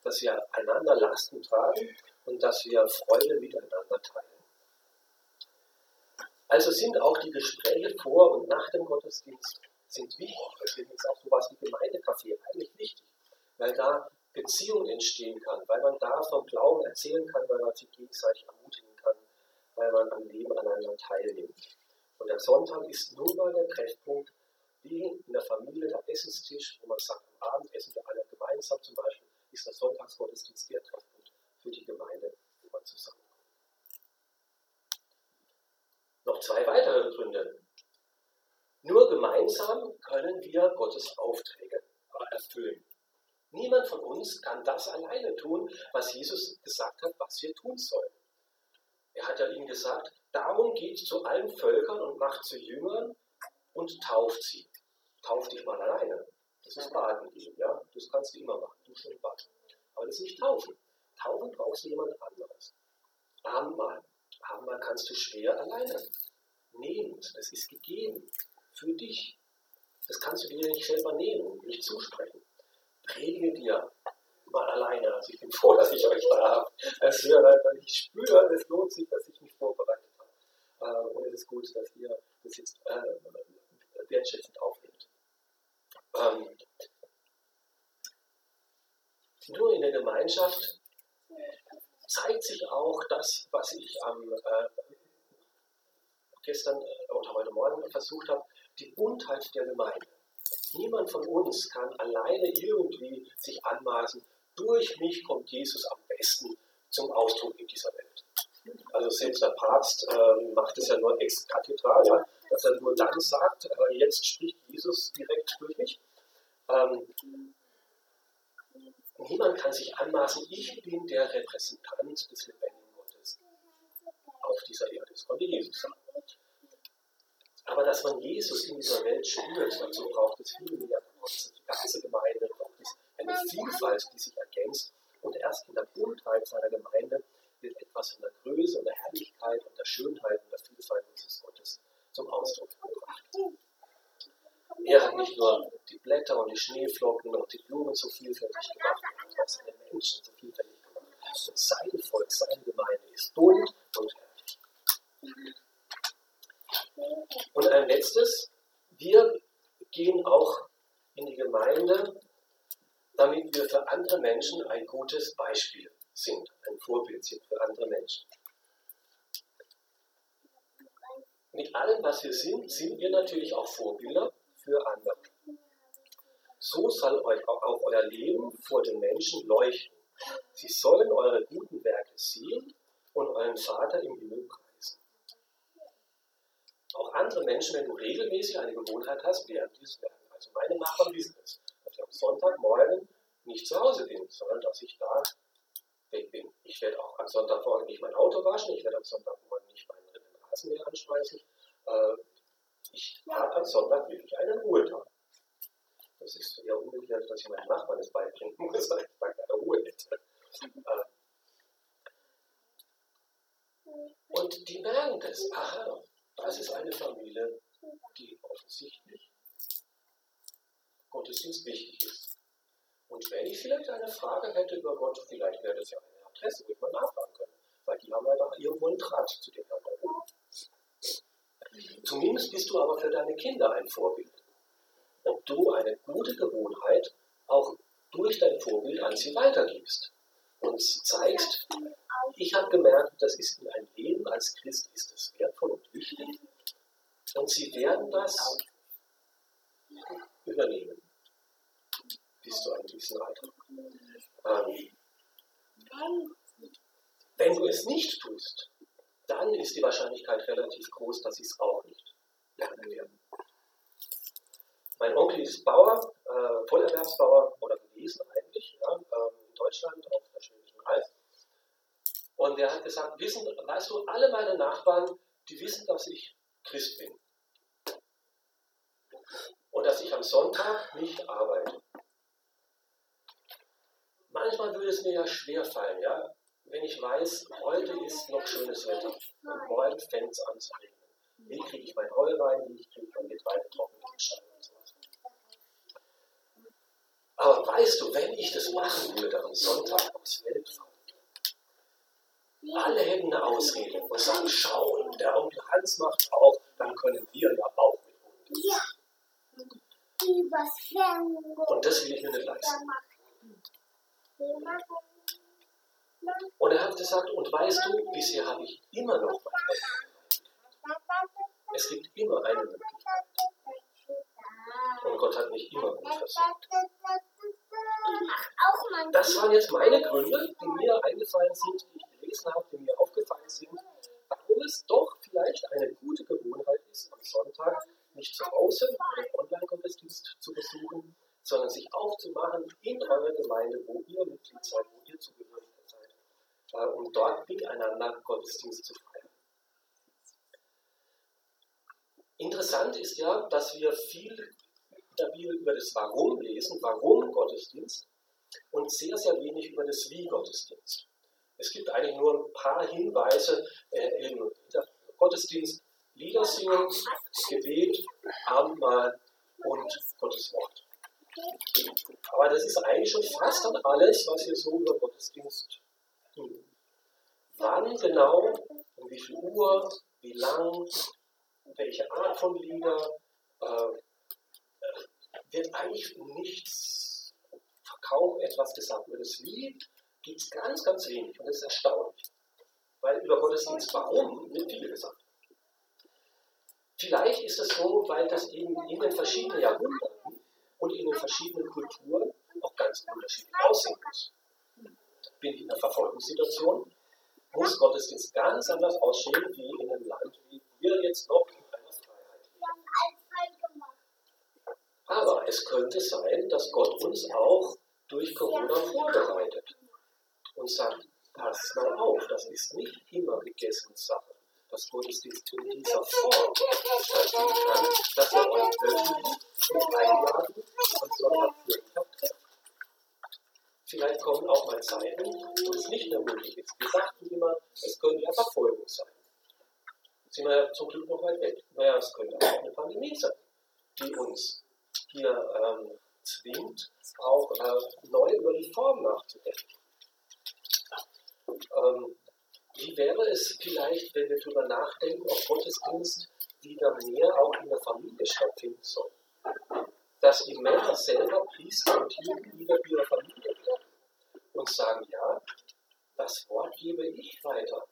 [SPEAKER 1] dass wir einander Lasten tragen und dass wir Freude miteinander teilen. Also sind auch die Gespräche vor und nach dem Gottesdienst sind wichtig. Deswegen ist auch sowas wie Gemeindekaffee eigentlich wichtig, weil da Beziehung entstehen kann, weil man da vom Glauben erzählen kann, weil man sich gegenseitig ermutigen kann, weil man am Leben aneinander teilnimmt. Und der Sonntag ist nun mal der Treffpunkt, wie in der Familie der Essenstisch, wo man sagt, am Abend essen wir alle gemeinsam zum Beispiel, ist der Sonntagsgottesdienst der Treffpunkt für die Gemeinde, wo man zusammenkommt. Noch zwei weitere Gründe. Nur gemeinsam können wir Gottes Aufträge erfüllen. Niemand von uns kann das alleine tun, was Jesus gesagt hat, was wir tun sollen. Er hat ja ihnen gesagt, darum geht zu allen Völkern und macht zu Jüngern und tauft sie. Tauf dich mal alleine. Das ist Baden gehen, ja. Das kannst du immer machen, du schon baden. Aber das ist nicht taufen. Taufen brauchst du jemand anderes. Abendmahl. Abendmahl kannst du schwer alleine. Nehmend, das ist gegeben. Für dich. Das kannst du dir nicht selber nehmen und nicht zusprechen predige dir mal alleine. Also ich bin froh, dass ich euch da habe. Es ich spüre, es lohnt sich, dass ich mich vorbereitet habe. Äh, und es ist gut, dass ihr das jetzt äh, wertschätzend aufnehmt. Ähm, nur in der Gemeinschaft zeigt sich auch das, was ich am äh, gestern oder heute Morgen versucht habe, die Buntheit der Gemeinde. Niemand von uns kann alleine irgendwie sich anmaßen, durch mich kommt Jesus am besten zum Ausdruck in dieser Welt. Also selbst der Papst äh, macht es ja nur ex cathedra, ja, dass er nur dann sagt, äh, jetzt spricht Jesus direkt durch mich. Ähm, niemand kann sich anmaßen, ich bin der Repräsentant des lebendigen Gottes auf dieser Erde. Das konnte Jesus sagen. Aber dass man Jesus in dieser Welt spürt, dazu braucht es viel mehr. Die ganze Gemeinde braucht es eine Vielfalt, die sich ergänzt. Und erst in der Buntheit seiner Gemeinde wird etwas von der Größe und der Herrlichkeit und der Schönheit und der Vielfalt unseres Gottes zum Ausdruck gebracht. Er hat nicht nur die Blätter und die Schneeflocken und die Blumen so vielfältig gemacht, er hat auch seine Menschen so vielfältig gemacht. Und sein Volk, seine Gemeinde ist bunt und herrlich. Und ein letztes, wir gehen auch in die Gemeinde, damit wir für andere Menschen ein gutes Beispiel sind, Vorbild sind für andere Menschen. Mit allem, was wir sind, sind wir natürlich auch Vorbilder für andere. So soll euch auch euer Leben vor den Menschen leuchten. Sie sollen eure guten Werke sehen und euren Vater im Himmel preisen auch andere Menschen, wenn du regelmäßig eine Gewohnheit hast, während dieses Werken. Also meine Nachbarn wissen es, dass ich am Sonntagmorgen nicht zu Hause bin, sondern dass ich da. Ich werde auch am Sonntagmorgen nicht mein Auto waschen, ich werde am Sonntagmorgen nicht meinen Rasenmäher anschmeißen. Äh, ich habe am Sonntag wirklich einen Ruhetag. Das ist eher umgekehrt, dass ich meinen Nachbarn es beibringen muss, weil ich mal keine Ruhe hätte. Äh, und die merken das. Aha, das ist eine Familie, die offensichtlich Gottesdienst wichtig ist. Und wenn ich vielleicht eine Frage hätte über Gott, vielleicht wäre das ja eine Adresse, ich mal nachfragen könnte. Weil die haben ja da irgendwo einen Draht zu dem Herrn Zumindest bist du aber für deine Kinder ein Vorbild. Ob du eine gute Gewohnheit auch durch dein Vorbild an sie weitergibst und zeigst, ich habe gemerkt, das ist in ein Leben als Christ ist es wertvoll und wichtig. Und sie werden das übernehmen. Bis zu einem gewissen Alter. Ähm, Wenn du es nicht tust, dann ist die Wahrscheinlichkeit relativ groß, dass ich es auch nicht lernen werde. Mein Onkel ist Bauer, äh, Vollerwerbsbauer oder gewesen eigentlich, ja, äh, in Deutschland auf der Schwäbischen Alb. Und er hat gesagt, wissen, weißt du, alle meine Nachbarn, die wissen, dass ich Christ bin. Und dass ich am Sonntag nicht arbeite. Manchmal würde es mir ja schwer fallen, ja, wenn ich weiß, heute ist noch schönes Wetter und morgen fängt es an zu regnen. Wie kriege ich mein Heu rein, wie kriege ich mein Getreide trocken und so Aber weißt du, wenn ich das machen würde am Sonntag aufs Feld fahren, alle hätten eine Ausrede und sagen, schau, der Onkel Hans macht auch, dann können wir ja auch mit uns. Ja. Und das will ich mir nicht leisten. Und er hat gesagt, und weißt du, bisher habe ich immer noch mein Es gibt immer eine Möglichkeit. Und Gott hat mich immer gut versorgt. Das waren jetzt meine Gründe, die mir eingefallen sind, die ich gelesen habe, die mir aufgefallen sind, warum es doch vielleicht eine gute Gewohnheit ist, am Sonntag nicht zu Hause einen Online-Gottesdienst zu besuchen, sondern sich aufzumachen in eurer Gemeinde, wo ihr Mitglied seid, wo ihr zugehörig seid, äh, um dort miteinander Gottesdienst zu feiern. Interessant ist ja, dass wir viel in der Bibel über das Warum lesen, warum Gottesdienst, und sehr, sehr wenig über das Wie Gottesdienst. Es gibt eigentlich nur ein paar Hinweise äh, im Gottesdienst, Lieder singen, Gebet, Abendmahl und Gottes Wort. Aber das ist eigentlich schon fast dann alles, was wir so über Gottesdienst tun. Wann genau, um wie viel Uhr, wie lang, welche Art von Lieder, äh, wird eigentlich nichts, kaum etwas gesagt. Über das Wie gibt es ganz, ganz wenig und das ist erstaunlich. Weil über Gottesdienst warum wird viel gesagt. Vielleicht ist es so, weil das eben in den verschiedenen Jahrhunderten und in den verschiedenen Kulturen auch ganz unterschiedlich aussehen muss. Bin ich in einer Verfolgungssituation, muss Gottesdienst ganz anders aussehen wie in einem Land, wie wir jetzt noch in einer Freiheit leben. Aber es könnte sein, dass Gott uns auch durch Corona vorbereitet und sagt, passt mal auf, das ist nicht immer Gegessenssache dass Gottesdienst in dieser Form stattfinden kann, dass ihr euch wöchentlich mit einladen und Sonntag für Vielleicht kommen auch mal Zeiten, wo es nicht mehr möglich ist. Wir sagten immer, es könnte ja Verfolgung sein. Jetzt sind wir ja zum Glück noch weit weg. Naja, es könnte auch eine Pandemie sein, die uns hier ähm, zwingt, auch äh, neu über die Form nachzudenken. Ähm, wie wäre es vielleicht, wenn wir darüber nachdenken, ob Gottesdienst wieder mehr auch in der Familie stattfinden soll? Dass die Männer selber Priester und Hirten wieder ihrer Familie werden und sagen, ja, das Wort gebe ich weiter.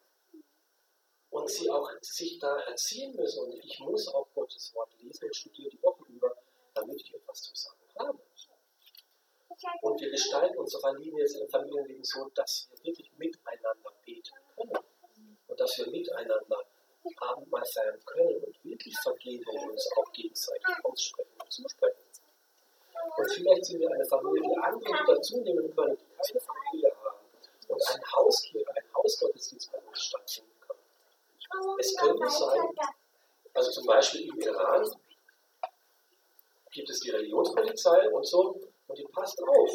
[SPEAKER 1] Und sie auch sich da erziehen müssen. Und ich muss auch Gottes Wort lesen und studieren die Woche über, damit ich etwas zu sagen habe. Und wir gestalten unsere Familienleben so, dass wir wirklich miteinander beten Und dass wir miteinander Abendmahl feiern können und wirklich Vergebung uns auch gegenseitig aussprechen und zusprechen. Und vielleicht sind wir eine Familie, die andere dazu nehmen können, die keine Familie haben und ein Hauskirche, ein Hausgottesdienst bei uns stattfinden kann. Es könnte sein, also zum Beispiel im Iran gibt es die Religionspolizei und so, und die passt auf.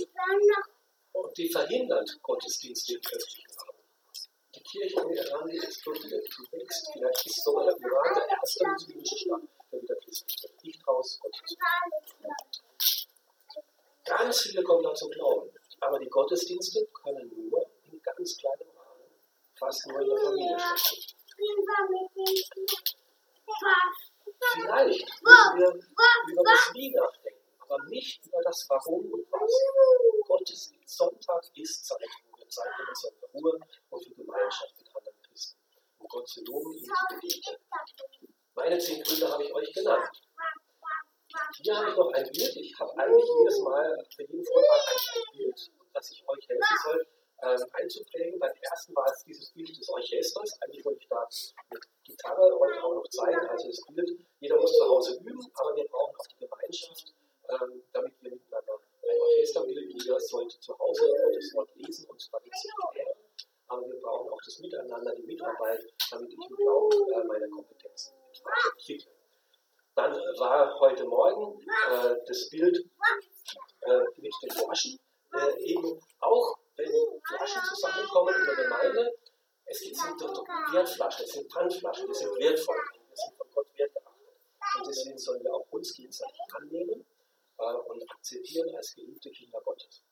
[SPEAKER 1] Und die verhindert Gottesdienste im öffentlichen Raum. Kirche in Iran, die die wächst. Vielleicht ist sogar der Iran der erste muslimische Staat, der wieder christlich wird. Nicht raus, Gottesdienst. Ganz viele kommen da zum Glauben. Aber die Gottesdienste können nur in ganz kleinem Rahmen, fast nur in der Familie stattfinden. Vielleicht müssen wir über das Wie nachdenken aber nicht über das Warum und Was. Gottes Sonntag ist Zeit, nehmen sollen für Ruhe und für Gemeinschaft mit anderen Christen, um Gott zu loben, ihm zu begegnen. Meine zehn Gründe habe ich euch genannt. Hier habe ich noch ein Bild. Ich habe eigentlich jedes Mal für jeden Vortrag ein Bild, das ich euch helfen soll, ähm, einzuprägen. Beim ersten war es dieses Bild des Orchesters. Eigentlich wollte ich da mit Gitarre euch auch noch zeigen. Also das Bild, jeder muss zu Hause üben, aber wir brauchen auch die Gemeinschaft, ähm, damit wir miteinander ein Orchester bilden. Jeder sollte zu Hause das Wort lesen und sich klären. Aber wir brauchen auch das Miteinander, die Mitarbeit, damit ich im Glauben äh, meine Kompetenzen entwickle. Dann war heute Morgen äh, das Bild äh, mit den Flaschen äh, eben auch, wenn Flaschen zusammenkommen in der Gemeinde, es sind doch Wertflaschen, es sind Pfandflaschen, die sind wertvoll, die sind von Gott wertgeachtet. Und deswegen sollen wir auch uns gegenseitig annehmen äh, und akzeptieren als geliebte Kinder Gottes.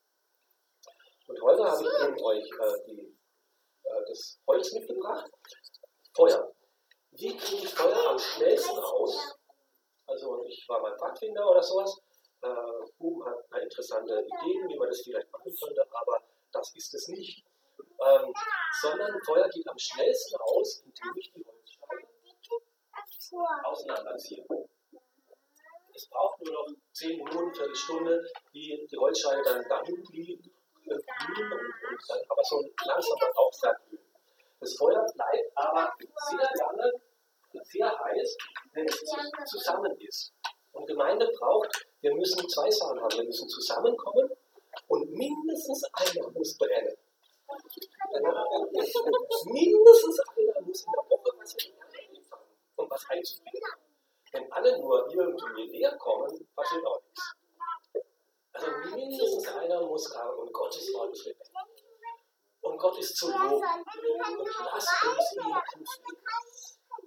[SPEAKER 1] Und heute habe ich eben euch äh, die, äh, das Holz mitgebracht. Feuer. Wie kriege ich Feuer am schnellsten aus? Also ich war mal Pfadfinder oder sowas. Äh, Boom hat interessante Ideen, wie man das vielleicht machen könnte, aber das ist es nicht. Ähm, sondern Feuer geht am schnellsten aus, indem ich die Holzsteine auseinanderziehe. Es braucht nur noch 10 Minuten, Viertelstunde, wie die Holzscheine dann dahin glühen und, und dann aber so langsam dann auch verglühen. Das Feuer bleibt aber sehr lange sehr heiß, wenn es zusammen ist. Und Gemeinde braucht, wir müssen zwei Sachen haben. Wir müssen zusammenkommen und mindestens einer muss brennen. mindestens einer muss in der Woche was anfangen und was einzubringen. Wenn alle nur irgendwie leer kommen, passiert auch nichts. Also mindestens einer muss haben und Gottes Wort ist lebendig. Und Gott ist zu loben. Und lass uns ihn anfangen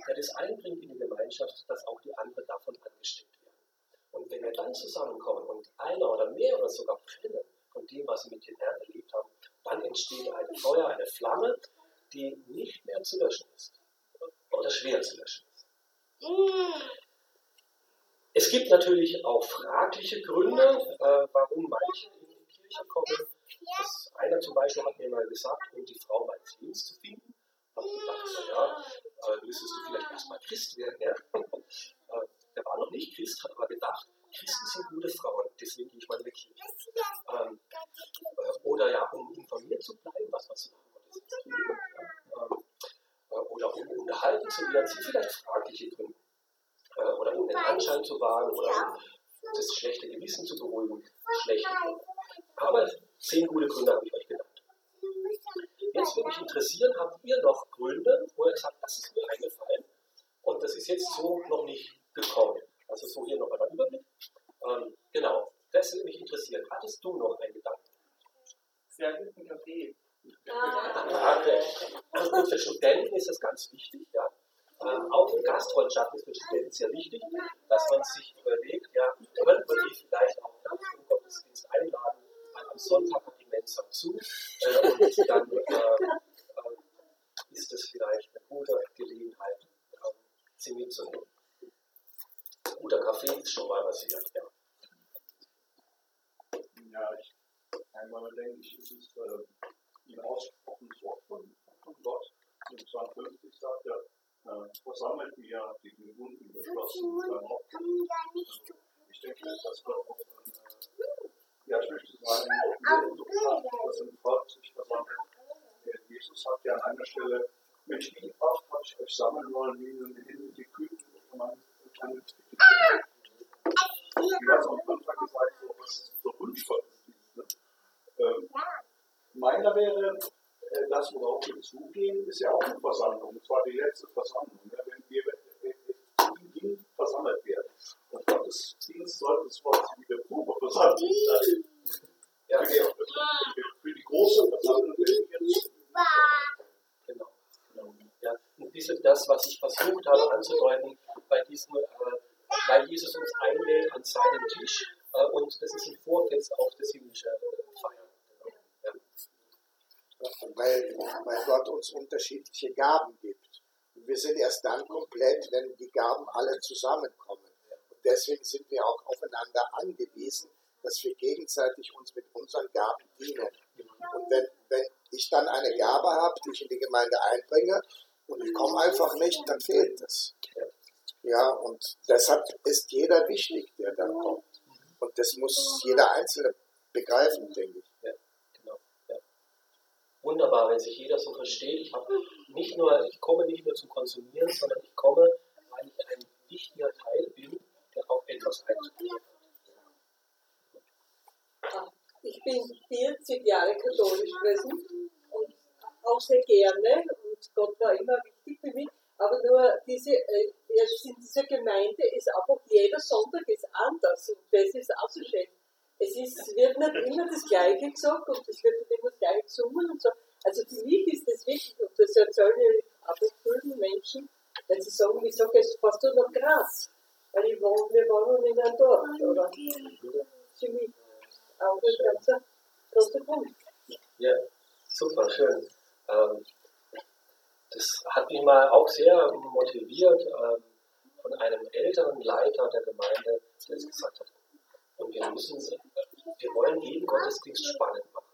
[SPEAKER 1] der das einbringt in die Gemeinschaft, dass auch die anderen davon angesteckt werden. Und wenn wir dann zusammenkommen und einer oder mehrere sogar brennen von dem, was sie mit den Herrn erlebt haben, dann entsteht ein Feuer, eine Flamme, die nicht mehr zu löschen ist oder schwer zu löschen ist. Es gibt natürlich auch fragliche Gründe, äh, warum manche in die Kirche kommen. Das einer zum Beispiel hat mir mal gesagt, um die Frau meines Lebens zu finden habe gedacht, naja, äh, müsstest du vielleicht erstmal Christ werden. Ja? Äh, der war noch nicht Christ, hat aber gedacht, Christen sind gute Frauen, deswegen gehe ich mal in die Kirche. Ähm, äh, oder ja, um informiert zu bleiben, was man so machen ja? ähm, äh, oder um unterhalten zu werden, sind vielleicht fragliche Gründe. Äh, oder um den Anschein zu wahren oder um das schlechte Gewissen zu beruhigen. Schlechte Gründe. Aber zehn gute Gründe habe ich euch genannt. Jetzt würde mich interessieren, habt ihr noch Gründe, wo ihr gesagt das ist mir eingefallen und das ist jetzt so noch nicht gekommen. Also so hier nochmal der Überblick. Ähm, genau, das würde mich interessieren. Hattest du noch einen Gedanken?
[SPEAKER 3] Sehr guten Kaffee.
[SPEAKER 1] Danke. Also gut, für Studenten ist das ganz wichtig, ja. Auch in Gastfreundschaft ist für Studenten sehr wichtig, dass man sich überlegt, ja, könnte man die vielleicht auch nach dem Gottesdienst einladen, am Sonntag hat die Mensa zu äh, und dann äh, äh, ist es vielleicht eine gute Gelegenheit, äh, sie mitzunehmen. Guter Kaffee ist schon mal was hier. Ja,
[SPEAKER 3] ja ich, einmal denke ich, ist es äh, ein ausgesprochenes Wort von, von Gott. In 52 sagt er, äh, versammelt mir die Gebunden beschlossen. Ich denke, dass Gott auch äh, ja, ich möchte sagen, dass ein Volk sich versammelt. Jesus hat ja an einer Stelle, mit viel Kraft habe ich euch sammeln wollen, wie nun hin die Küken und man kann Du hast am Anfang gesagt, so, was ist unser Wunsch von ne? ähm, Meiner wäre, äh, das, worauf wir zugehen, ist ja auch eine Versammlung, und zwar die letzte Versammlung, ja, wenn wir äh, äh, versammelt werden. Und Gottesdienst sollte es vor wie der Probe versammelt sein. Ja, genau. Für die große Versammlung
[SPEAKER 1] Genau. genau. Ja, und diese, das, was ich versucht habe anzudeuten, bei diesem, äh, weil Jesus uns einlädt an seinen Tisch, äh, und das ist ein Vorfest auf das himmlische Feiern. Genau.
[SPEAKER 2] Ja. Weil, weil Gott uns unterschiedliche Gaben gibt. Und wir sind erst dann komplett, wenn die Gaben alle zusammenkommen. Und deswegen sind wir auch aufeinander angewiesen, dass wir gegenseitig uns mit unseren Gaben dienen. Und wenn, wenn ich dann eine Gabe habe, die ich in die Gemeinde einbringe, und ich komme einfach nicht, dann fehlt es. Ja, und deshalb ist jeder wichtig, der dann kommt. Und das muss jeder Einzelne begreifen, denke ich.
[SPEAKER 1] Ja, genau. Ja. wunderbar, wenn sich jeder so versteht. Ich, nicht nur, ich komme nicht nur zum Konsumieren, sondern ich komme, weil ich ein wichtiger Teil bin, der auch etwas einzubringen
[SPEAKER 4] Ich bin 40 Jahre katholisch gewesen und auch sehr gerne und Gott war immer wichtig für mich. Aber nur diese, äh, in dieser Gemeinde ist einfach jeder Sonntag ist anders und das ist auch so schön. Es ist, wird nicht immer das Gleiche gesagt und es wird nicht immer das Gleiche gesungen und so. Also für mich ist das wichtig und das erzählen ich aber vielen Menschen, wenn sie sagen, ich sage, es fast nur noch krass, weil ich wohne, wir wohnen in einem Dorf, oder? Für mich auch ein ganzer großer Punkt.
[SPEAKER 1] Ja, super, schön. Ähm, das hat mich mal auch sehr motiviert ähm, von einem älteren Leiter der Gemeinde, der gesagt hat, und wir müssen, wir wollen jeden Gottesdienst spannend machen.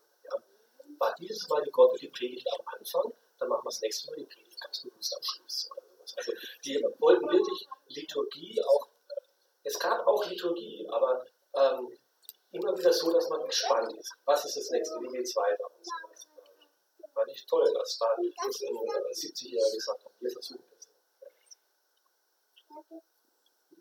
[SPEAKER 1] War dieses Mal die, Gott, die Predigt am Anfang, dann machen wir das nächste Mal die Predigt ganz bewusst am Schluss. Also wir wollten wirklich Liturgie auch, es gab auch Liturgie, aber ähm, immer wieder so, dass man gespannt ist. Was ist das nächste? Wie geht es weiter? So Fand ich toll, dass da das in 70 Jahren gesagt haben, wir versuchen das.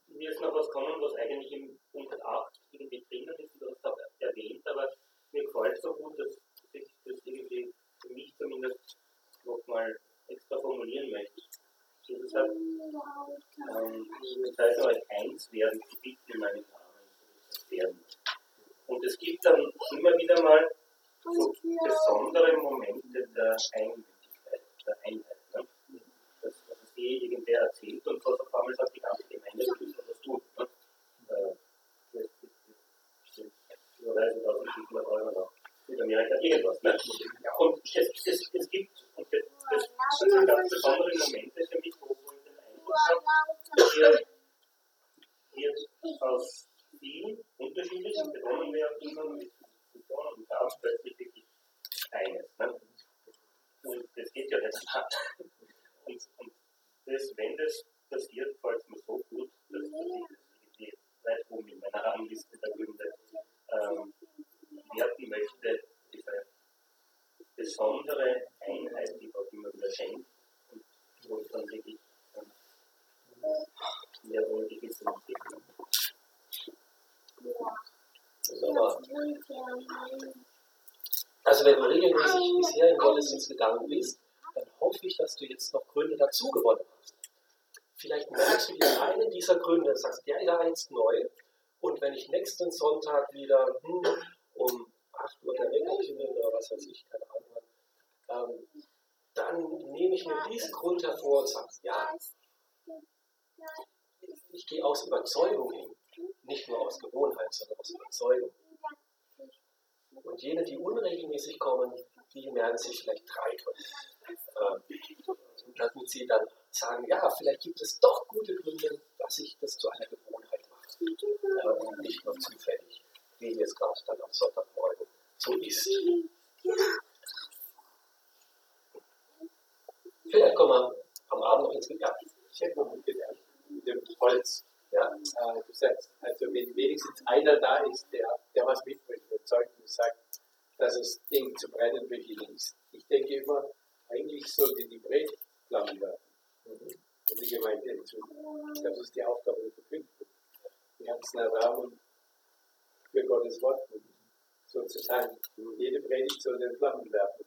[SPEAKER 5] Mir ist noch was gekommen, was eigentlich im Punkt 8 irgendwie drinnen ist, du hast auch erwähnt, aber mir gefällt so gut, dass ich das irgendwie für mich zumindest nochmal extra formulieren möchte. Das heißt, ähm, das heißt euch eins werden, zu bieten in meinen Namen, werden. Und es gibt dann immer wieder mal so besondere Momente der Einmütigkeit, der Einheit. Ne? Das, das ist eh irgendwer erzählt und so auf einmal sagt die ganze Gemeinde, du müssen das tun. Ne? Äh, überweisen 1500 Euro nach Südamerika, irgendwas. Ne? Und es, es, es gibt, und das, das sind ganz besondere Momente für mich, wo ich den Eindruck habe, hier, hier aus vielen unterschiedlichen, immer mit Diskussionen und Gaben plötzlich wirklich eines. Ne? Und das geht ja nicht Und, und das, wenn das passiert, fällt es mir so gut, dass ich das irgendwie weit oben in meiner Rangliste der Gründe ähm, werten möchte, diese besondere Einheit, die Gott immer wieder schenkt und wo ich dann wirklich ähm, mehr wohl die
[SPEAKER 1] Also wenn du regelmäßig bisher in Gottesdienst gegangen bist, dann hoffe ich, dass du jetzt noch Gründe dazu gewonnen hast. Vielleicht merkst du dir einen dieser Gründe sagst, der war jetzt neu. Und wenn ich nächsten Sonntag wieder hm, um 8 Uhr der Wecker klingelt oder was weiß ich, keine Ahnung, ähm, dann nehme ich mir diesen Grund hervor und sage, ja, ich gehe aus Überzeugung hin. Nicht nur aus Gewohnheit, sondern aus Überzeugung. Und jene, die unregelmäßig kommen, die merken sich vielleicht drei Gründe. Äh, damit sie dann sagen, ja, vielleicht gibt es doch gute Gründe, dass ich das zu einer Gewohnheit mache. Und nicht nur zufällig, wie es gerade dann am Sonntagmorgen so ist. Vielleicht kommen wir am Abend noch ins Gewerbe.
[SPEAKER 6] Ich hätte noch ein Gewerbe mit dem Holz. Ja, äh, du sagst, also wenn wenigstens einer da ist, der, der was mitbringt, der Zeugnis sagt, dass das Ding zu brennen beginnt ist. Ich denke immer, eigentlich sollte die Brennflammen werden mhm. und die Gemeinde entzünden. Das ist die Aufgabe der Verkündigung. Die ganzen Erwärmung für Gottes Wort sozusagen. Jede Predigt soll den Flammen werfen.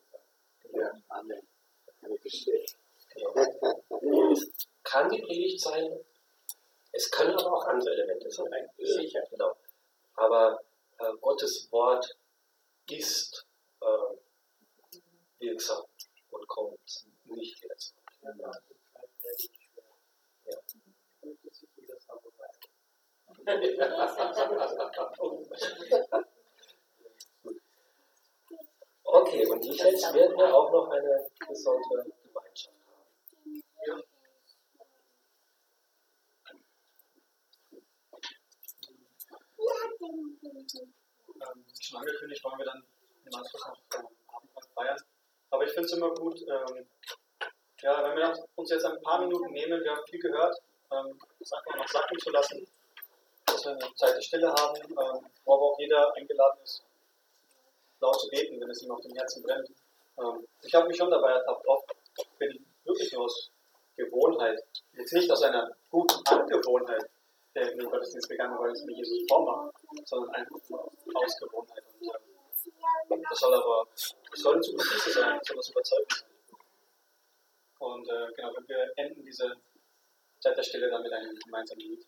[SPEAKER 6] Ja, Amen. Ich verstehe.
[SPEAKER 1] Es kann die Predigt sein, es können aber auch andere Elemente sein. Sicher, genau. Aber äh, Gottes Wort ist äh, wirksam und kommt nicht. Ja. Okay, und jetzt werden wir auch noch eine besondere Gemeinschaft haben. Ja.
[SPEAKER 7] Ähm, schon angekündigt, wollen wir dann im Anschluss noch Abendmahl feiern. Aber ich finde es immer gut, ähm, ja, wenn wir uns jetzt ein paar Minuten nehmen, wir haben viel gehört, ähm, das einfach noch sacken zu lassen, dass wir eine Zeit der Stille haben, ähm, wo aber auch jeder eingeladen ist, laut zu beten, wenn es ihm auf dem Herzen brennt. Ähm, ich habe mich schon dabei ertappt, oft bin ich wirklich nur aus Gewohnheit, jetzt nicht aus einer guten Angewohnheit, der in den Gottesdienst gegangen, weil es mir Jesus vormacht, sondern einfach nur Gewohnheit. Und, das soll aber, das soll in Zukunft sein, das soll das überzeugen sein. Und äh, genau, wir enden diese Zeit der Stille dann mit einem gemeinsamen Lied.